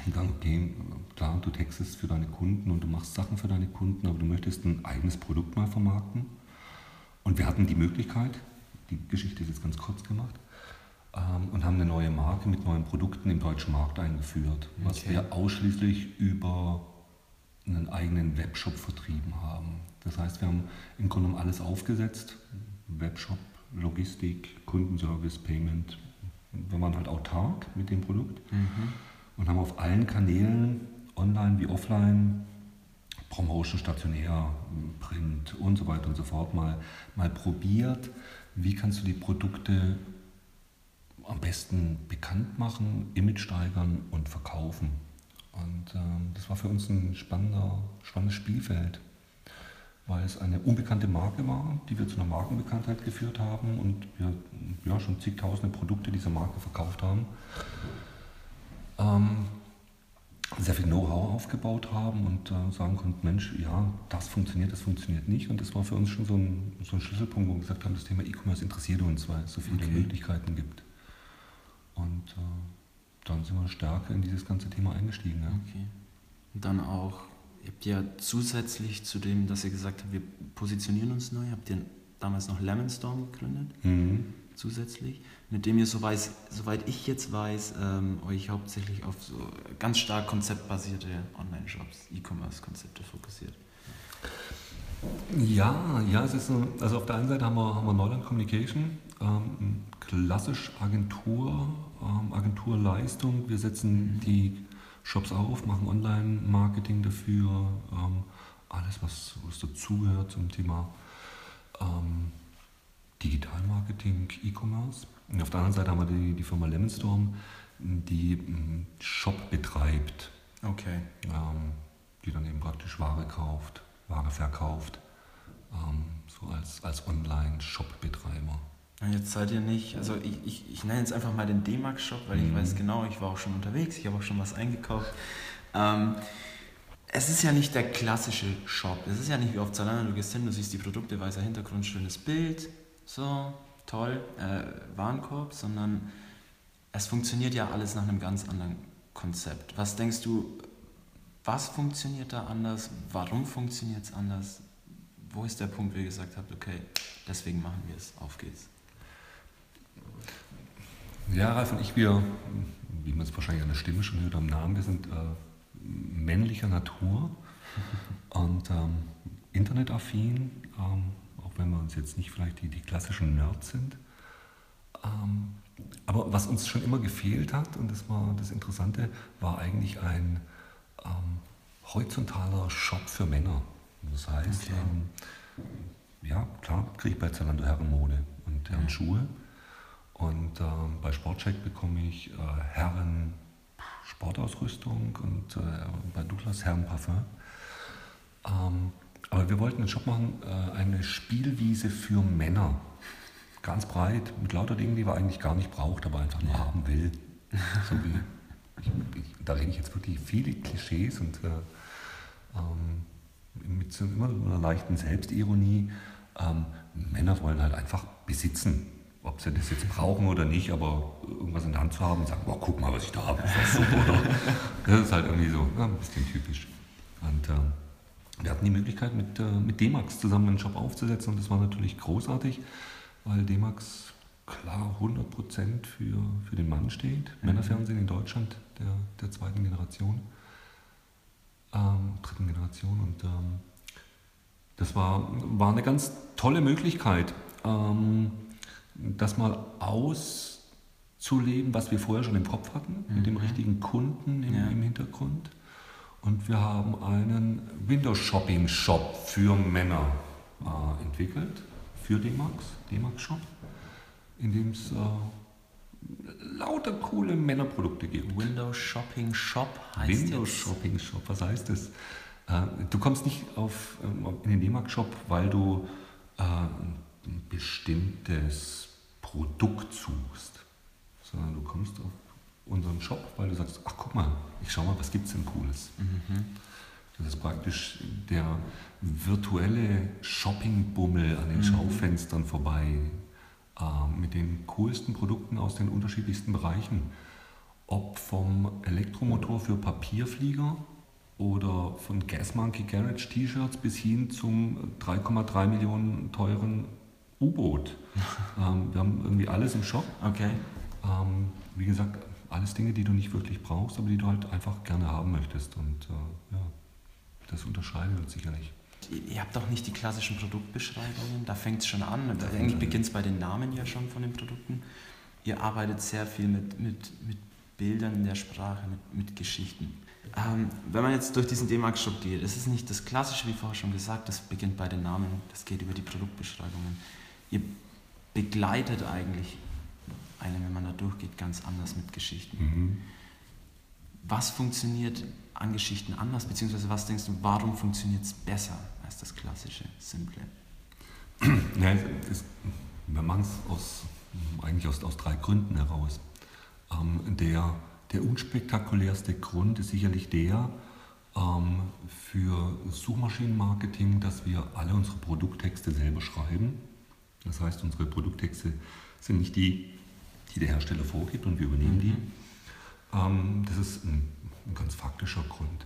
Und dann, okay, klar, du textest für deine Kunden und du machst Sachen für deine Kunden, aber du möchtest ein eigenes Produkt mal vermarkten. Und wir hatten die Möglichkeit, die Geschichte ist jetzt ganz kurz gemacht, ähm, und haben eine neue Marke mit neuen Produkten im deutschen Markt eingeführt, was okay. wir ausschließlich über einen eigenen Webshop vertrieben haben. Das heißt, wir haben im Grunde genommen alles aufgesetzt, Webshop, Logistik, Kundenservice, Payment. Wir waren halt autark mit dem Produkt mhm. und haben auf allen Kanälen, online wie offline, Promotion, stationär, Print und so weiter und so fort mal, mal probiert, wie kannst du die Produkte am besten bekannt machen, Image steigern und verkaufen. Und ähm, das war für uns ein spannendes Spielfeld, weil es eine unbekannte Marke war, die wir zu einer Markenbekanntheit geführt haben und wir ja, schon zigtausende Produkte dieser Marke verkauft haben. Ähm, sehr viel Know-how aufgebaut haben und äh, sagen konnten, Mensch, ja, das funktioniert, das funktioniert nicht. Und das war für uns schon so ein, so ein Schlüsselpunkt, wo wir gesagt haben, das Thema E-Commerce interessiert uns, weil es so viele okay. Möglichkeiten gibt. Und äh, dann sind wir stärker in dieses ganze Thema eingestiegen. Ja. Okay. Und dann auch, ihr habt ja zusätzlich zu dem, dass ihr gesagt habt, wir positionieren uns neu, habt ihr damals noch Lemon Storm gegründet, Mhm. zusätzlich, mit dem ihr, so weiß, soweit ich jetzt weiß, ähm, euch hauptsächlich auf so ganz stark konzeptbasierte Online-Shops, E-Commerce-Konzepte fokussiert. Ja, ja, es ist so, also auf der einen Seite haben wir, haben wir Neuland Communication, ähm, klassisch Agentur, ähm, Agenturleistung. Wir setzen die Shops auf, machen Online-Marketing dafür, ähm, alles, was, was dazugehört zum Thema ähm, Digitalmarketing, E-Commerce. Und auf der anderen Seite haben wir die, die Firma Lemonstorm, die einen Shop betreibt, Okay. ähm, die dann eben praktisch Ware kauft, Ware verkauft, ähm, so als, als Online-Shop-Betreiber. Und jetzt seid ihr nicht, also ich, ich, ich nenne jetzt einfach mal den D-Max-Shop, weil ich Mhm. weiß genau, ich war auch schon unterwegs, ich habe auch schon was eingekauft. Ähm, es ist ja nicht der klassische Shop. Es ist ja nicht wie auf Zalando, du gehst hin, du siehst die Produkte, weißer Hintergrund, schönes Bild, so, toll, äh, Warenkorb, sondern es funktioniert ja alles nach einem ganz anderen Konzept. Was denkst du, was funktioniert da anders? Warum funktioniert es anders? Wo ist der Punkt, wo ihr gesagt habt, okay, deswegen machen wir es, auf geht's? Ja, Ralf und ich, wir, wie man es wahrscheinlich an der Stimme schon hört, am Namen, wir sind äh, männlicher Natur [laughs] und ähm, internetaffin, ähm, wenn wir uns jetzt nicht vielleicht die, die klassischen Nerds sind. Ähm, aber was uns schon immer gefehlt hat, und das war das Interessante, war eigentlich ein ähm, horizontaler Shop für Männer. Das heißt, Okay. ähm, ja, klar, kriege ich bei Zalando Herrenmode und Herrenschuhe. Und ähm, bei Sportcheck bekomme ich äh, Herren Sportausrüstung und äh, bei Douglas Herrenparfum. Ähm, aber wir wollten einen Shop machen, äh, eine Spielwiese für Männer. Ganz breit, mit lauter Dingen, die man eigentlich gar nicht braucht, aber einfach nur haben will. So wie, ich, ich, da rede ich jetzt wirklich viele Klischees und äh, ähm, mit so immer so einer leichten Selbstironie. Ähm, Männer wollen halt einfach besitzen. Ob sie das jetzt brauchen oder nicht, aber irgendwas in der Hand zu haben und sagen, boah, guck mal, was ich da habe, ist das [laughs] super, oder? Das ist halt irgendwie so ja, ein bisschen typisch. Und ähm, wir hatten die Möglichkeit, mit, äh, mit D-Max zusammen einen Shop aufzusetzen und das war natürlich großartig, weil D-Max klar 100% für, für den Mann steht. Männerfernsehen in Deutschland der, der zweiten Generation, ähm, dritten Generation und ähm, das war, war eine ganz tolle Möglichkeit, ähm, das mal auszuleben, was wir vorher schon im Kopf hatten, mit dem richtigen Kunden im, Ja. im Hintergrund. Und wir haben einen Windows-Shopping-Shop für Männer äh, entwickelt, für D-Max, D-Max-Shop, in dem es äh, lauter coole Männerprodukte gibt. Windows Shopping Shop heißt Windows jetzt. Shopping Shop, was heißt das? Äh, Du kommst nicht auf, ähm, in den D-Mark Shop, weil du äh, ein bestimmtes Produkt suchst, sondern du kommst auf unseren Shop, weil du sagst, ach guck mal, ich schau mal, was gibt's denn Cooles? Mhm. Das ist praktisch der virtuelle Shoppingbummel an den Schaufenstern vorbei äh, mit den coolsten Produkten aus den unterschiedlichsten Bereichen. Ob vom Elektromotor für Papierflieger oder von Gas Monkey Garage T-Shirts bis hin zum 3,3 Millionen teuren U-Boot. [laughs] ähm, wir haben irgendwie alles im Shop. Okay. Ähm, wie gesagt, alles Dinge, die du nicht wirklich brauchst, aber die du halt einfach gerne haben möchtest. Und äh, ja, das unterscheidet uns sicherlich. Ihr- habt doch nicht die klassischen Produktbeschreibungen, da fängt es schon an. Und Eigentlich beginnt es bei den Namen ja schon von den Produkten. Ihr arbeitet sehr viel mit, mit, mit Bildern in der Sprache, mit, mit Geschichten. Ähm, wenn man jetzt durch diesen D-Max-Shop geht, es ist nicht das Klassische, wie vorher schon gesagt, das beginnt bei den Namen, das geht über die Produktbeschreibungen. Ihr begleitet eigentlich einen, wenn man da durchgeht, ganz anders mit Geschichten. Mhm. Was funktioniert an Geschichten anders, beziehungsweise was denkst du, warum funktioniert es besser als das klassische, simple? [clears throat] Ja, es, wir machen es aus, eigentlich aus, aus drei Gründen heraus. Ähm, der, der unspektakulärste Grund ist sicherlich der ähm, für Suchmaschinenmarketing, dass wir alle unsere Produkttexte selber schreiben. Das heißt, unsere Produkttexte sind nicht die, die der Hersteller vorgibt und wir übernehmen die. Ähm, das ist ein, ein, ganz faktischer Grund.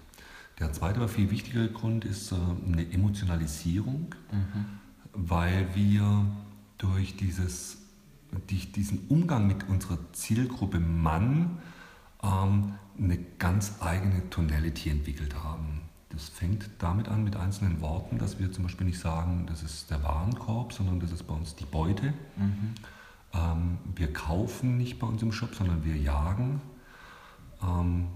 Der zweite, aber viel wichtigere Grund ist äh, eine Emotionalisierung, mhm. weil wir durch dieses, durch diesen Umgang mit unserer Zielgruppe Mann ähm, eine ganz eigene Tonality entwickelt haben. Das fängt damit an mit einzelnen Worten, dass wir zum Beispiel nicht sagen, das ist der Warenkorb, sondern das ist bei uns die Beute. Mhm. Ähm, wir kaufen nicht bei uns im Shop, sondern wir jagen. Ähm,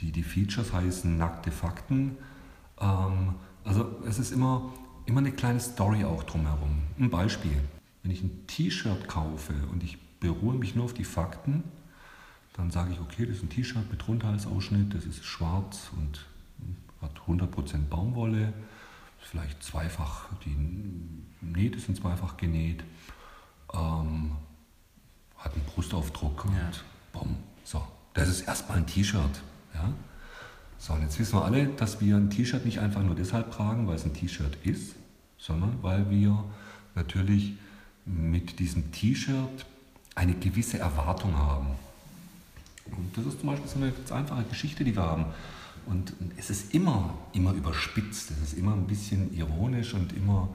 die, die Features heißen nackte Fakten. Ähm, also es ist immer, immer eine kleine Story auch drumherum. Ein Beispiel. Wenn ich ein T-Shirt kaufe und ich beruhe mich nur auf die Fakten, dann sage ich, okay, das ist ein T-Shirt mit Rundhalsausschnitt, das ist schwarz und hat 100% Baumwolle, vielleicht zweifach, die Nähte sind zweifach genäht, ähm, hat einen Brustaufdruck und ja. bumm. So, das ist erstmal ein T-Shirt. Ja? So, und jetzt wissen wir alle, dass wir ein T-Shirt nicht einfach nur deshalb tragen, weil es ein T-Shirt ist, sondern weil wir natürlich mit diesem T-Shirt eine gewisse Erwartung haben. Und das ist zum Beispiel so eine ganz einfache Geschichte, die wir haben. Und es ist immer, immer überspitzt, es ist immer ein bisschen ironisch und immer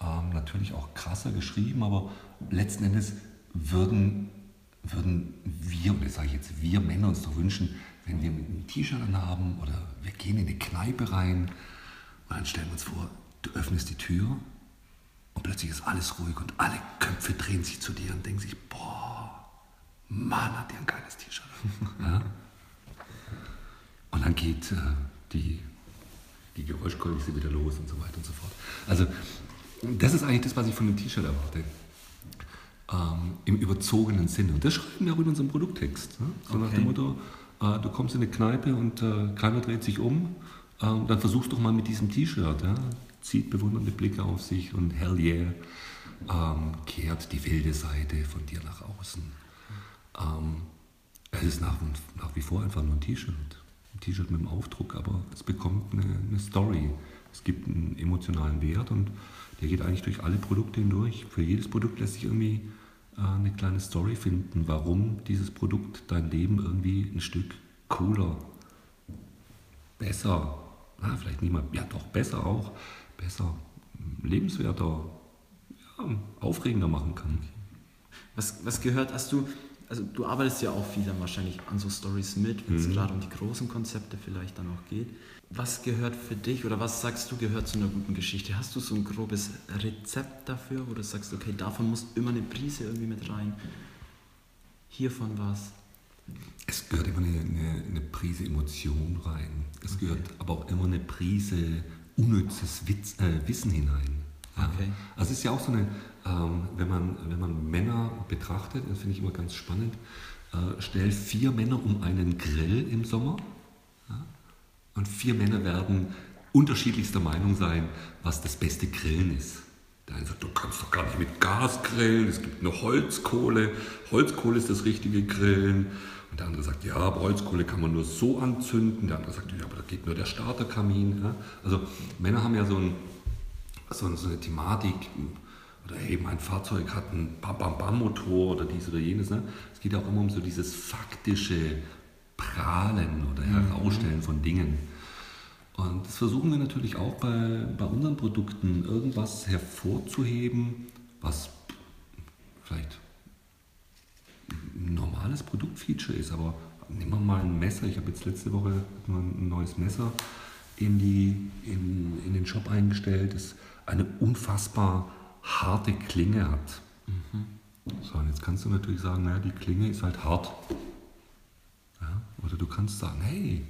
ähm, natürlich auch krasser geschrieben, aber letzten Endes würden, würden wir, oder sage ich jetzt, wir Männer uns doch wünschen, wenn wir einem T-Shirt anhaben oder wir gehen in eine Kneipe rein und dann stellen wir uns vor, du öffnest die Tür und plötzlich ist alles ruhig und alle Köpfe drehen sich zu dir und denken sich, boah, Mann, hat der ein geiles T-Shirt. [laughs] ja? Und dann geht äh, die, die Geräuschkulisse wieder los und so weiter und so fort. Also das ist eigentlich das, was ich von dem T-Shirt erwarte. Ähm, Im überzogenen Sinne. Und das schreiben wir auch in unserem Produkttext. Ne? So okay. nach dem Motto, äh, du kommst in eine Kneipe und äh, keiner dreht sich um, äh, dann versuchst doch mal mit diesem T-Shirt. Ja? Zieht bewundernde Blicke auf sich und hell yeah, ähm, kehrt die wilde Seite von dir nach außen. Ähm, es ist nach, nach wie vor einfach nur ein T-Shirt. T-Shirt mit dem Aufdruck, aber es bekommt eine, eine, Story. Es gibt einen emotionalen Wert und der geht eigentlich durch alle Produkte hindurch. Für jedes Produkt lässt sich irgendwie eine kleine Story finden, warum dieses Produkt dein Leben irgendwie ein Stück cooler, besser, na, vielleicht nicht mal, ja doch besser auch, besser, lebenswerter, ja, aufregender machen kann. Was, was gehört, hast du also du arbeitest ja auch viel dann wahrscheinlich an so Stories mit, wenn es mhm. gerade um die großen Konzepte vielleicht dann auch geht. Was gehört für dich oder was sagst du gehört zu einer guten Geschichte? Hast du so ein grobes Rezept dafür, wo du sagst, okay, davon muss immer eine Prise irgendwie mit rein? Hiervon was? Es gehört immer eine, eine, eine Prise Emotion rein. Es okay. gehört aber auch immer eine Prise unnützes Witz, äh, Wissen hinein. Ja. Okay. Also es ist ja auch so eine, ähm, wenn, man, wenn man Männer betrachtet, das finde ich immer ganz spannend, äh, stell vier Männer um einen Grill im Sommer ja, und vier Männer werden unterschiedlichster Meinung sein, was das beste Grillen ist. Der eine sagt, du kannst doch gar nicht mit Gas grillen, es gibt nur Holzkohle, Holzkohle ist das richtige Grillen. Und der andere sagt, ja, aber Holzkohle kann man nur so anzünden. Der andere sagt, ja, aber da geht nur der Starterkamin. Ja. Also Männer haben ja so ein so, so eine Thematik, oder hey, mein Fahrzeug hat einen Bam-Bam-Bam-Motor oder dies oder jenes. Ne? Es geht auch immer um so dieses faktische Prahlen oder mhm. Herausstellen von Dingen. Und das versuchen wir natürlich auch bei, bei unseren Produkten, irgendwas hervorzuheben, was vielleicht ein normales Produktfeature ist. Aber nehmen wir mal ein Messer. Ich habe jetzt letzte Woche ein neues Messer in, die, in, in den Shop eingestellt. Das eine unfassbar harte Klinge hat. Mhm. So, und jetzt kannst du natürlich sagen, naja, die Klinge ist halt hart. Ja? Oder du kannst sagen, hey,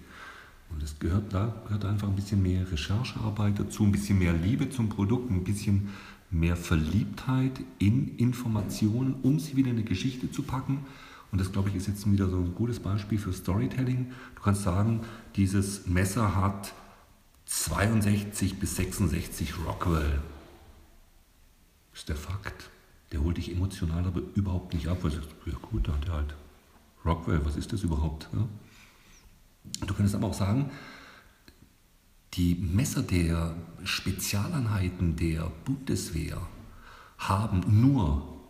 und es gehört, da gehört einfach ein bisschen mehr Recherchearbeit dazu, ein bisschen mehr Liebe zum Produkt, ein bisschen mehr Verliebtheit in Informationen, um sie wieder in eine Geschichte zu packen. Und das, glaube ich, ist jetzt wieder so ein gutes Beispiel für Storytelling. Du kannst sagen, dieses Messer hat 62 bis 66 Rockwell. Ist der Fakt. Der holt dich emotional aber überhaupt nicht ab, weil du sagst, ja gut, da hat er halt Rockwell, was ist das überhaupt? Ja? Du könntest aber auch sagen, die Messer der Spezialeinheiten der Bundeswehr haben nur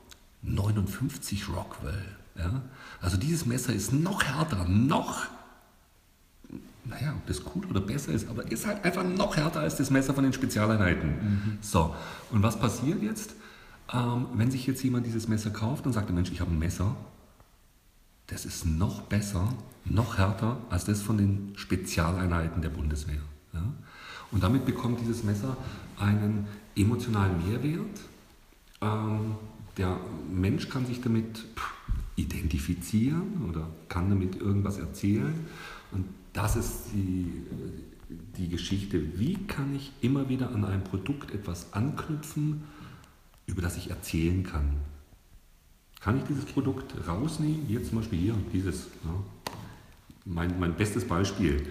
59 Rockwell. Ja? Also dieses Messer ist noch härter, noch, naja, ob das gut oder besser ist, aber ist halt einfach noch härter als das Messer von den Spezialeinheiten. Mhm. So, und was passiert jetzt, ähm, wenn sich jetzt jemand dieses Messer kauft und sagt, Mensch, ich habe ein Messer, das ist noch besser, noch härter als das von den Spezialeinheiten der Bundeswehr. Ja? Und damit bekommt dieses Messer einen emotionalen Mehrwert. Ähm, der Mensch kann sich damit identifizieren oder kann damit irgendwas erzählen. Und das ist die, die Geschichte. Wie kann ich immer wieder an ein Produkt etwas anknüpfen, über das ich erzählen kann? Kann ich dieses Produkt rausnehmen? Hier zum Beispiel hier, dieses. Ja. Mein, mein bestes Beispiel.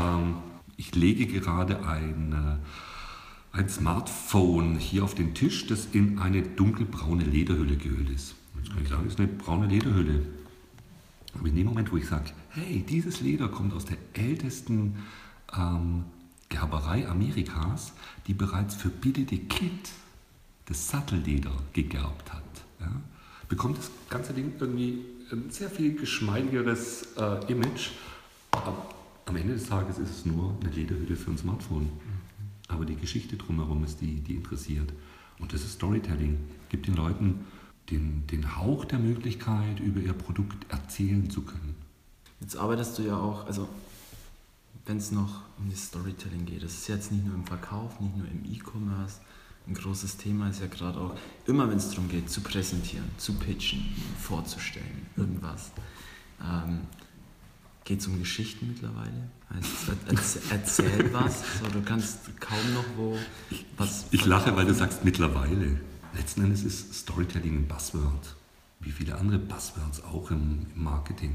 Ähm, ich lege gerade ein, ein Smartphone hier auf den Tisch, das in eine dunkelbraune Lederhülle gehüllt ist. Jetzt kann ich sagen, das ist eine braune Lederhülle. Aber in dem Moment, wo ich sage, hey, dieses Leder kommt aus der ältesten ähm, Gerberei Amerikas, die bereits für Billy the Kid das Sattelleder gegerbt hat, ja, bekommt das ganze Ding irgendwie ein sehr viel geschmeidigeres äh, Image. Aber am Ende des Tages ist es nur eine Lederhülle für ein Smartphone. Aber die Geschichte drumherum ist die, die interessiert. Und das ist Storytelling. Gibt den Leuten den, den Hauch der Möglichkeit, über ihr Produkt erzählen zu können. Jetzt arbeitest du ja auch, also wenn es noch um das Storytelling geht, das ist jetzt nicht nur im Verkauf, nicht nur im E-Commerce. Ein großes Thema ist ja gerade auch, immer wenn es darum geht, zu präsentieren, zu pitchen, vorzustellen, irgendwas. Ähm, geht es um Geschichten mittlerweile? Also, erzähl was, so, du kannst kaum noch wo was. Ich, ich lache, weil du sagst mittlerweile letzten Endes ist Storytelling ein Buzzword, wie viele andere Buzzwords auch im, im Marketing.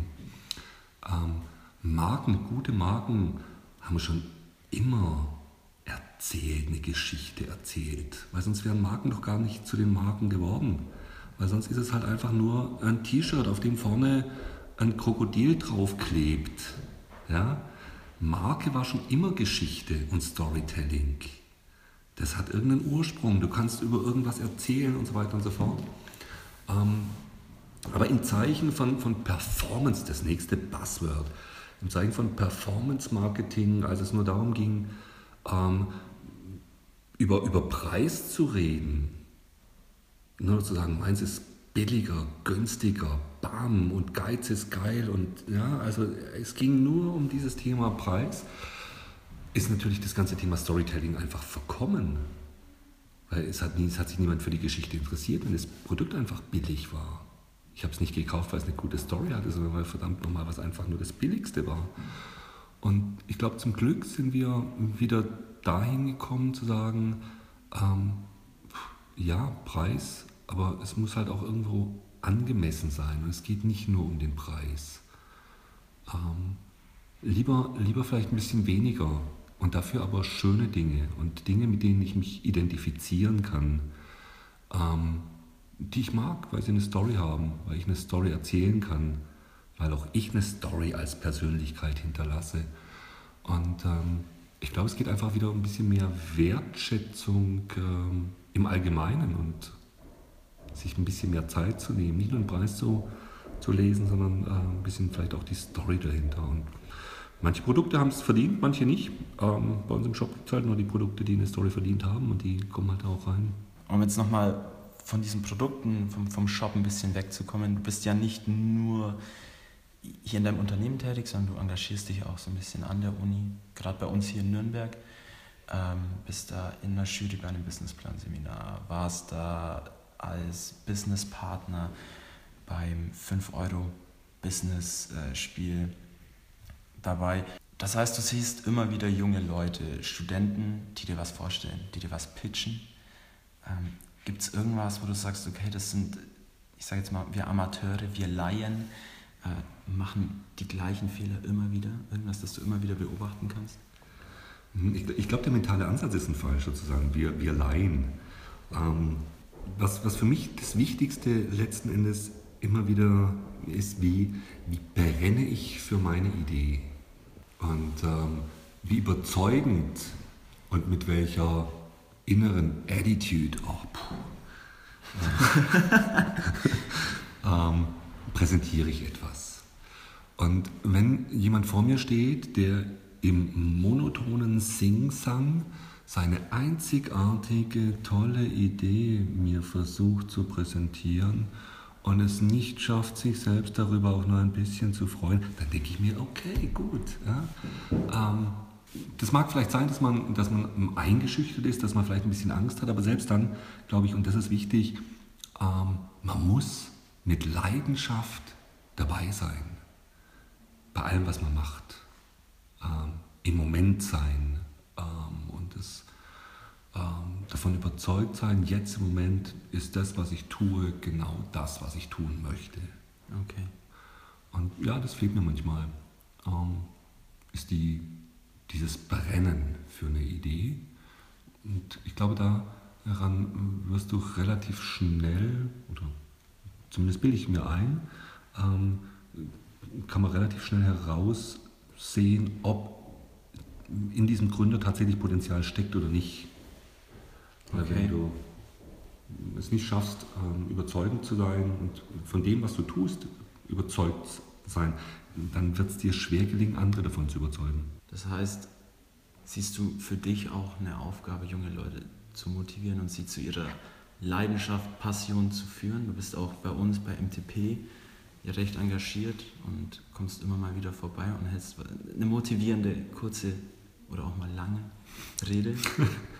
Ähm, Marken, gute Marken haben schon immer erzählt, eine Geschichte erzählt, weil sonst wären Marken doch gar nicht zu den Marken geworden. Weil sonst ist es halt einfach nur ein T-Shirt, auf dem vorne ein Krokodil draufklebt. Ja? Marke war schon immer Geschichte und Storytelling das hat irgendeinen Ursprung, du kannst über irgendwas erzählen und so weiter und so fort. Ähm, aber im Zeichen von, von Performance, das nächste Buzzword, im Zeichen von Performance Marketing, als es nur darum ging, ähm, über, über Preis zu reden, nur zu sagen, meins ist billiger, günstiger, bam und Geiz ist geil und ja, also es ging nur um dieses Thema Preis ist natürlich das ganze Thema Storytelling einfach verkommen. Weil es hat, nie, es hat sich niemand für die Geschichte interessiert, wenn das Produkt einfach billig war. Ich habe es nicht gekauft, weil es eine gute Story hatte, sondern weil verdammt nochmal was einfach nur das Billigste war. Und ich glaube, zum Glück sind wir wieder dahin gekommen zu sagen, ähm, ja, Preis, aber es muss halt auch irgendwo angemessen sein. Und es geht nicht nur um den Preis. Ähm, lieber, lieber vielleicht ein bisschen weniger und dafür aber schöne Dinge und Dinge, mit denen ich mich identifizieren kann, ähm, die ich mag, weil sie eine Story haben, weil ich eine Story erzählen kann, weil auch ich eine Story als Persönlichkeit hinterlasse. Und ähm, ich glaube, es geht einfach wieder um ein bisschen mehr Wertschätzung ähm, im Allgemeinen und sich ein bisschen mehr Zeit zu nehmen, nicht nur den Preis zu, zu lesen, sondern äh, ein bisschen vielleicht auch die Story dahinter. Und Manche Produkte haben es verdient, manche nicht. Ähm, bei uns im Shop gibt es halt nur die Produkte, die eine Story verdient haben und die kommen halt auch rein. Um jetzt nochmal von diesen Produkten, vom, vom Shop ein bisschen wegzukommen, du bist ja nicht nur hier in deinem Unternehmen tätig, sondern du engagierst dich auch so ein bisschen an der Uni, gerade bei uns hier in Nürnberg. Ähm, bist da in der Jury bei einem Businessplan-Seminar, warst da als Businesspartner beim 5-Euro-Business-Spiel. Dabei. Das heißt, du siehst immer wieder junge Leute, Studenten, die dir was vorstellen, die dir was pitchen. Ähm, Gibt es irgendwas, wo du sagst, okay, das sind, ich sage jetzt mal, wir Amateure, wir Laien, äh, machen die gleichen Fehler immer wieder? Irgendwas, das du immer wieder beobachten kannst? Hm, ich, ich glaube, der mentale Ansatz ist ein falsch, sozusagen. Wir, wir Laien. Ähm, was, was für mich das Wichtigste letzten Endes immer wieder ist, wie, wie brenne ich für meine Idee? Und ähm, wie überzeugend und mit welcher inneren Attitude, oh, [laughs] ähm, präsentiere ich etwas. Und wenn jemand vor mir steht, der im monotonen Sing-Sang seine einzigartige, tolle Idee mir versucht zu präsentieren und es nicht schafft, sich selbst darüber auch nur ein bisschen zu freuen, dann denke ich mir, okay, gut. Ja. Ähm, das mag vielleicht sein, dass man, dass man eingeschüchtert ist, dass man vielleicht ein bisschen Angst hat, aber selbst dann, glaube ich, und das ist wichtig, ähm, man muss mit Leidenschaft dabei sein. Bei allem, was man macht. Ähm, Im Moment sein ähm, und das, ähm, davon überzeugt sein, jetzt im Moment ist das, was ich tue, genau das, was ich tun möchte. Okay. Und ja, das fehlt mir manchmal. Ähm, ist die, dieses Brennen für eine Idee. Und ich glaube, daran wirst du relativ schnell, oder zumindest bilde ich mir ein, ähm, kann man relativ schnell heraussehen, ob in diesem Gründer tatsächlich Potenzial steckt oder nicht. Weil Okay. wenn du es nicht schaffst, ähm, überzeugend zu sein und von dem, was du tust, überzeugt sein, dann wird es dir schwer gelingen, andere davon zu überzeugen. Das heißt, siehst du für dich auch eine Aufgabe, junge Leute zu motivieren und sie zu ihrer Leidenschaft, Passion zu führen? Du bist auch bei uns bei MTP ja recht engagiert und kommst immer mal wieder vorbei und hältst eine motivierende, kurze oder auch mal lange Rede. [laughs]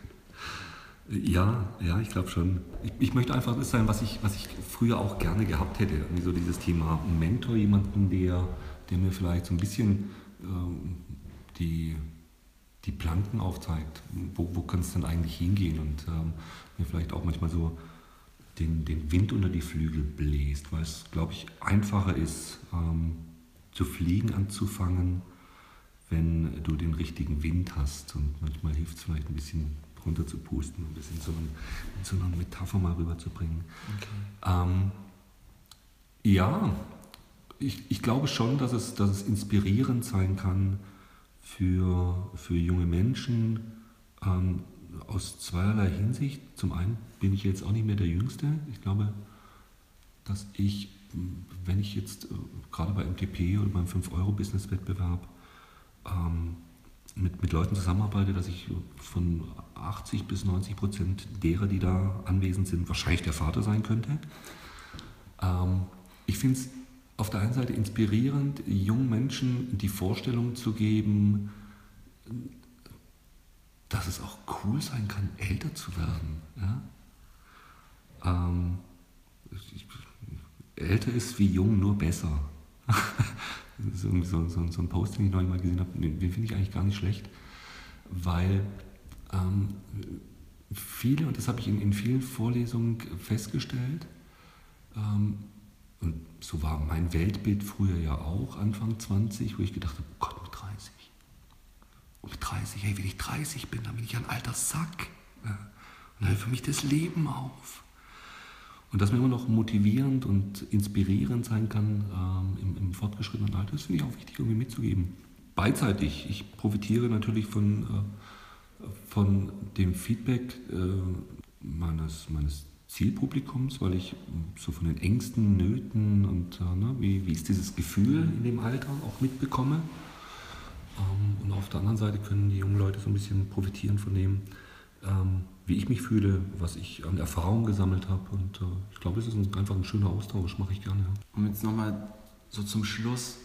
Ja, ja, ich glaube schon. Ich, ich möchte einfach das sein, was ich, was ich früher auch gerne gehabt hätte. Irgendwie so dieses Thema Mentor, jemanden, der, der mir vielleicht so ein bisschen ähm, die, die Planken aufzeigt. Wo, wo kann es denn eigentlich hingehen? Und ähm, mir vielleicht auch manchmal so den, den Wind unter die Flügel bläst, weil es, glaube ich, einfacher ist, ähm, zu fliegen anzufangen, wenn du den richtigen Wind hast. Und manchmal hilft es vielleicht ein bisschen runter zu pusten, ein bisschen so, ein, so eine Metapher mal rüberzubringen. Ähm, ja, ich, ich glaube schon, dass es, dass es inspirierend sein kann für, für junge Menschen ähm, aus zweierlei Hinsicht. Zum einen bin ich jetzt auch nicht mehr der Jüngste. Ich glaube, dass ich, wenn ich jetzt äh, gerade bei MTP oder beim 5-Euro-Business-Wettbewerb ähm, mit, mit Leuten zusammenarbeite, dass ich von 80 bis 90 Prozent derer, die da anwesend sind, wahrscheinlich der Vater sein könnte. Ähm, ich finde es auf der einen Seite inspirierend, jungen Menschen die Vorstellung zu geben, dass es auch cool sein kann, älter zu werden. Ja? Ähm, ich, älter ist wie jung, nur besser. [laughs] Irgendwie so, so, so ein Post, den ich neulich mal gesehen habe, den, den finde ich eigentlich gar nicht schlecht, weil ähm, viele, und das habe ich in, in vielen Vorlesungen festgestellt, ähm, und so war mein Weltbild früher ja auch, Anfang 20, wo ich gedacht habe, oh Gott, mit 30. Und mit 30, hey, wenn ich 30 bin, dann bin ich ein alter Sack. Ja. Und dann hört für mich das Leben auf. Und dass man immer noch motivierend und inspirierend sein kann ähm, im, im, fortgeschrittenen Alter, das finde ich auch wichtig irgendwie mitzugeben. Beidseitig. Ich profitiere natürlich von, äh, von dem Feedback äh, meines, meines Zielpublikums, weil ich so von den Ängsten, Nöten und äh, ne, wie, wie ist dieses Gefühl in dem Alter auch mitbekomme. Ähm, und auf der anderen Seite können die jungen Leute so ein bisschen profitieren von dem, ähm, wie ich mich fühle, was ich an Erfahrungen gesammelt habe. Und äh, ich glaube, es ist ein, einfach ein schöner Austausch, mache ich gerne. Ja. Um jetzt nochmal so zum Schluss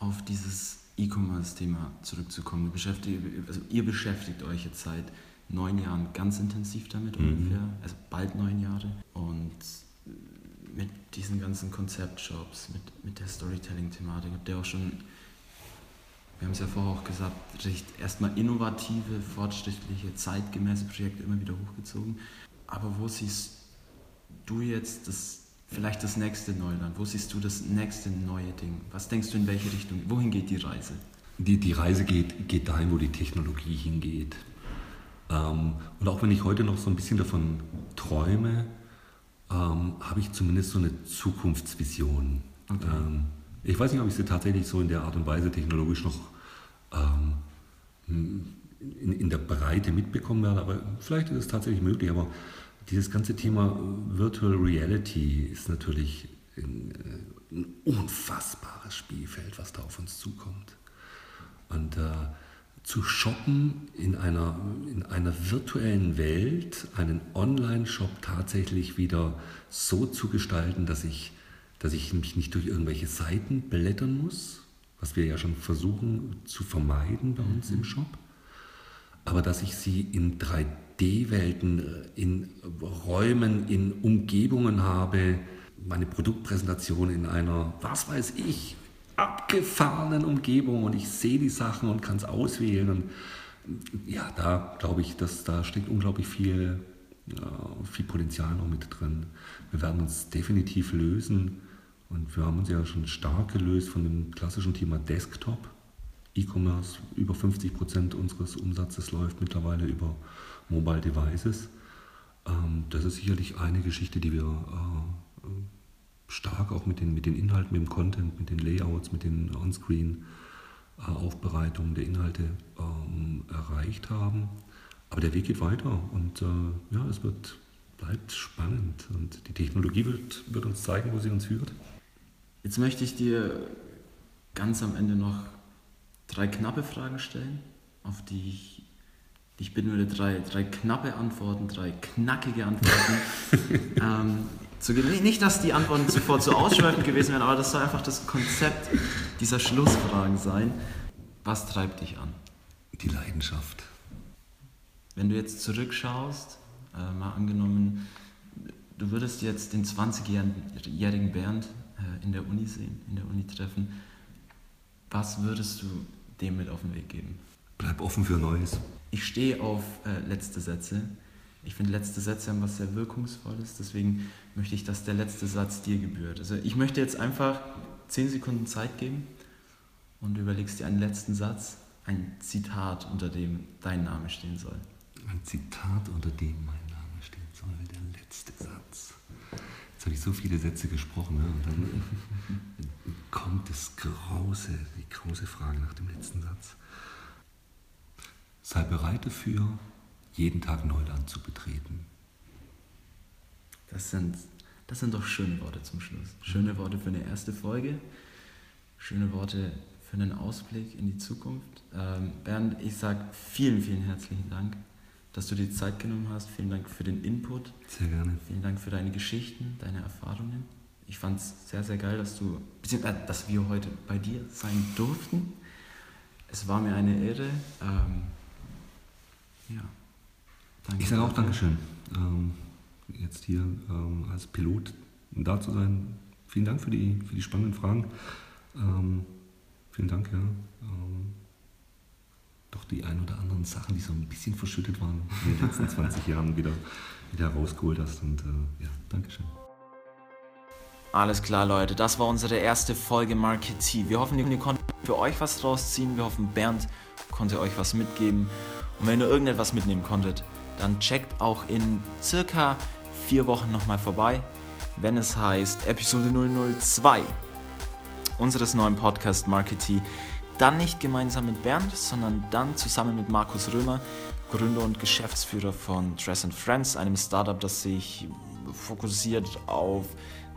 auf dieses E-Commerce-Thema zurückzukommen. Beschäftigt, also ihr beschäftigt euch jetzt seit neun Jahren ganz intensiv damit mhm. ungefähr, also bald neun Jahre. Und mit diesen ganzen Konzeptshops, mit, mit der Storytelling-Thematik habt ihr auch schon wir haben es ja vorher auch gesagt, recht erstmal innovative, fortschrittliche, zeitgemäße Projekte immer wieder hochgezogen. Aber wo siehst du jetzt das, vielleicht das nächste Neuland? Wo siehst du das nächste neue Ding? Was denkst du, in welche Richtung? Wohin geht die Reise? Die, die Reise geht, geht dahin, wo die Technologie hingeht. Ähm, und auch wenn ich heute noch so ein bisschen davon träume, ähm, habe ich zumindest so eine Zukunftsvision. Okay. Ähm, ich weiß nicht, ob ich sie tatsächlich so in der Art und Weise technologisch noch ähm, in, in, der Breite mitbekommen werde, aber vielleicht ist es tatsächlich möglich. Aber dieses ganze Thema Virtual Reality ist natürlich ein, äh, ein unfassbares Spielfeld, was da auf uns zukommt. Und äh, zu shoppen in einer, in einer virtuellen Welt, einen Online-Shop tatsächlich wieder so zu gestalten, dass ich, dass ich mich nicht durch irgendwelche Seiten blättern muss, was wir ja schon versuchen zu vermeiden bei uns im Shop, aber dass ich sie in 3D-Welten, in Räumen, in Umgebungen habe, meine Produktpräsentation in einer, was weiß ich, abgefahrenen Umgebung und ich sehe die Sachen und kann es auswählen. Und ja, da glaube ich, dass da steckt unglaublich viel, äh, viel Potenzial noch mit drin. Wir werden uns definitiv lösen und wir haben uns ja schon stark gelöst von dem klassischen Thema Desktop. E-Commerce, über 50 Prozent unseres Umsatzes läuft mittlerweile über Mobile Devices. Ähm, das ist sicherlich eine Geschichte, die wir äh, stark auch mit den, mit den Inhalten, mit dem Content, mit den Layouts, mit den On-Screen-Aufbereitungen der Inhalte ähm, erreicht haben. Aber der Weg geht weiter und äh, ja, es wird, bleibt spannend und die Technologie wird, wird uns zeigen, wo sie uns führt. Jetzt möchte ich dir ganz am Ende noch drei knappe Fragen stellen, auf die ich dich bitten würde, drei, drei knappe Antworten, drei knackige Antworten [laughs] ähm, zu. Nicht, dass die Antworten zuvor zu ausschweifend gewesen wären, aber das soll einfach das Konzept dieser Schlussfragen sein. Was treibt dich an? Die Leidenschaft. Wenn du jetzt zurückschaust, äh, mal angenommen, du würdest jetzt den 20-jährigen Bernd äh, in der Uni sehen, in der Uni treffen, was würdest du dem mit auf den Weg geben? Bleib offen für Neues. Ich stehe auf äh, letzte Sätze. Ich finde, letzte Sätze haben was sehr Wirkungsvolles, deswegen möchte ich, dass der letzte Satz dir gebührt. Also ich möchte jetzt einfach 10 Sekunden Zeit geben und überlegst dir einen letzten Satz, ein Zitat, unter dem dein Name stehen soll. Ein Zitat, unter dem mein Name stehen soll, der letzte Satz. Jetzt habe ich so viele Sätze gesprochen ne? und dann [laughs] kommt das große, die große Frage nach dem letzten Satz. Sei bereit dafür, jeden Tag Neuland zu betreten. Das sind, das sind doch schöne Worte zum Schluss. Schöne Worte für eine erste Folge, schöne Worte für einen Ausblick in die Zukunft. Ähm, Bernd, ich sage vielen, vielen herzlichen Dank, dass du dir Zeit genommen hast. Vielen Dank für den Input. Sehr gerne. Vielen Dank für deine Geschichten, deine Erfahrungen. Ich fand es sehr, sehr geil, dass du, beziehungsweise, äh, dass wir heute bei dir sein durften. Es war mir eine Ehre. Ähm, ja. Danke ich sage auch Dankeschön. Ähm, jetzt hier ähm, als Pilot da zu sein. Vielen Dank für die, für die spannenden Fragen. Ähm, vielen Dank, ja. Ähm, doch die ein oder anderen Sachen, die so ein bisschen verschüttet waren in den letzten [laughs] 20 Jahren, wieder, wieder rausgeholt hast. Und äh, ja, Dankeschön. Alles klar, Leute, das war unsere erste Folge Marketing. Wir hoffen, ihr konntet für euch was draus ziehen. Wir hoffen, Bernd konnte euch was mitgeben. Und wenn ihr irgendetwas mitnehmen konntet, dann checkt auch in circa vier Wochen nochmal vorbei, wenn es heißt Episode 002 unseres neuen Podcast Marketing. Dann nicht gemeinsam mit Bernd, sondern dann zusammen mit Markus Römer, Gründer und Geschäftsführer von Dress Friends, einem Startup, das sich fokussiert auf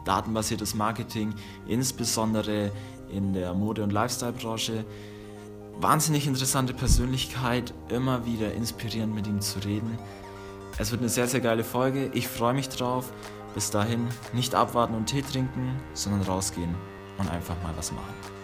datenbasiertes Marketing, insbesondere in der Mode- und Lifestyle-Branche. Wahnsinnig interessante Persönlichkeit, immer wieder inspirierend mit ihm zu reden. Es wird eine sehr, sehr geile Folge. Ich freue mich drauf. Bis dahin nicht abwarten und Tee trinken, sondern rausgehen und einfach mal was machen.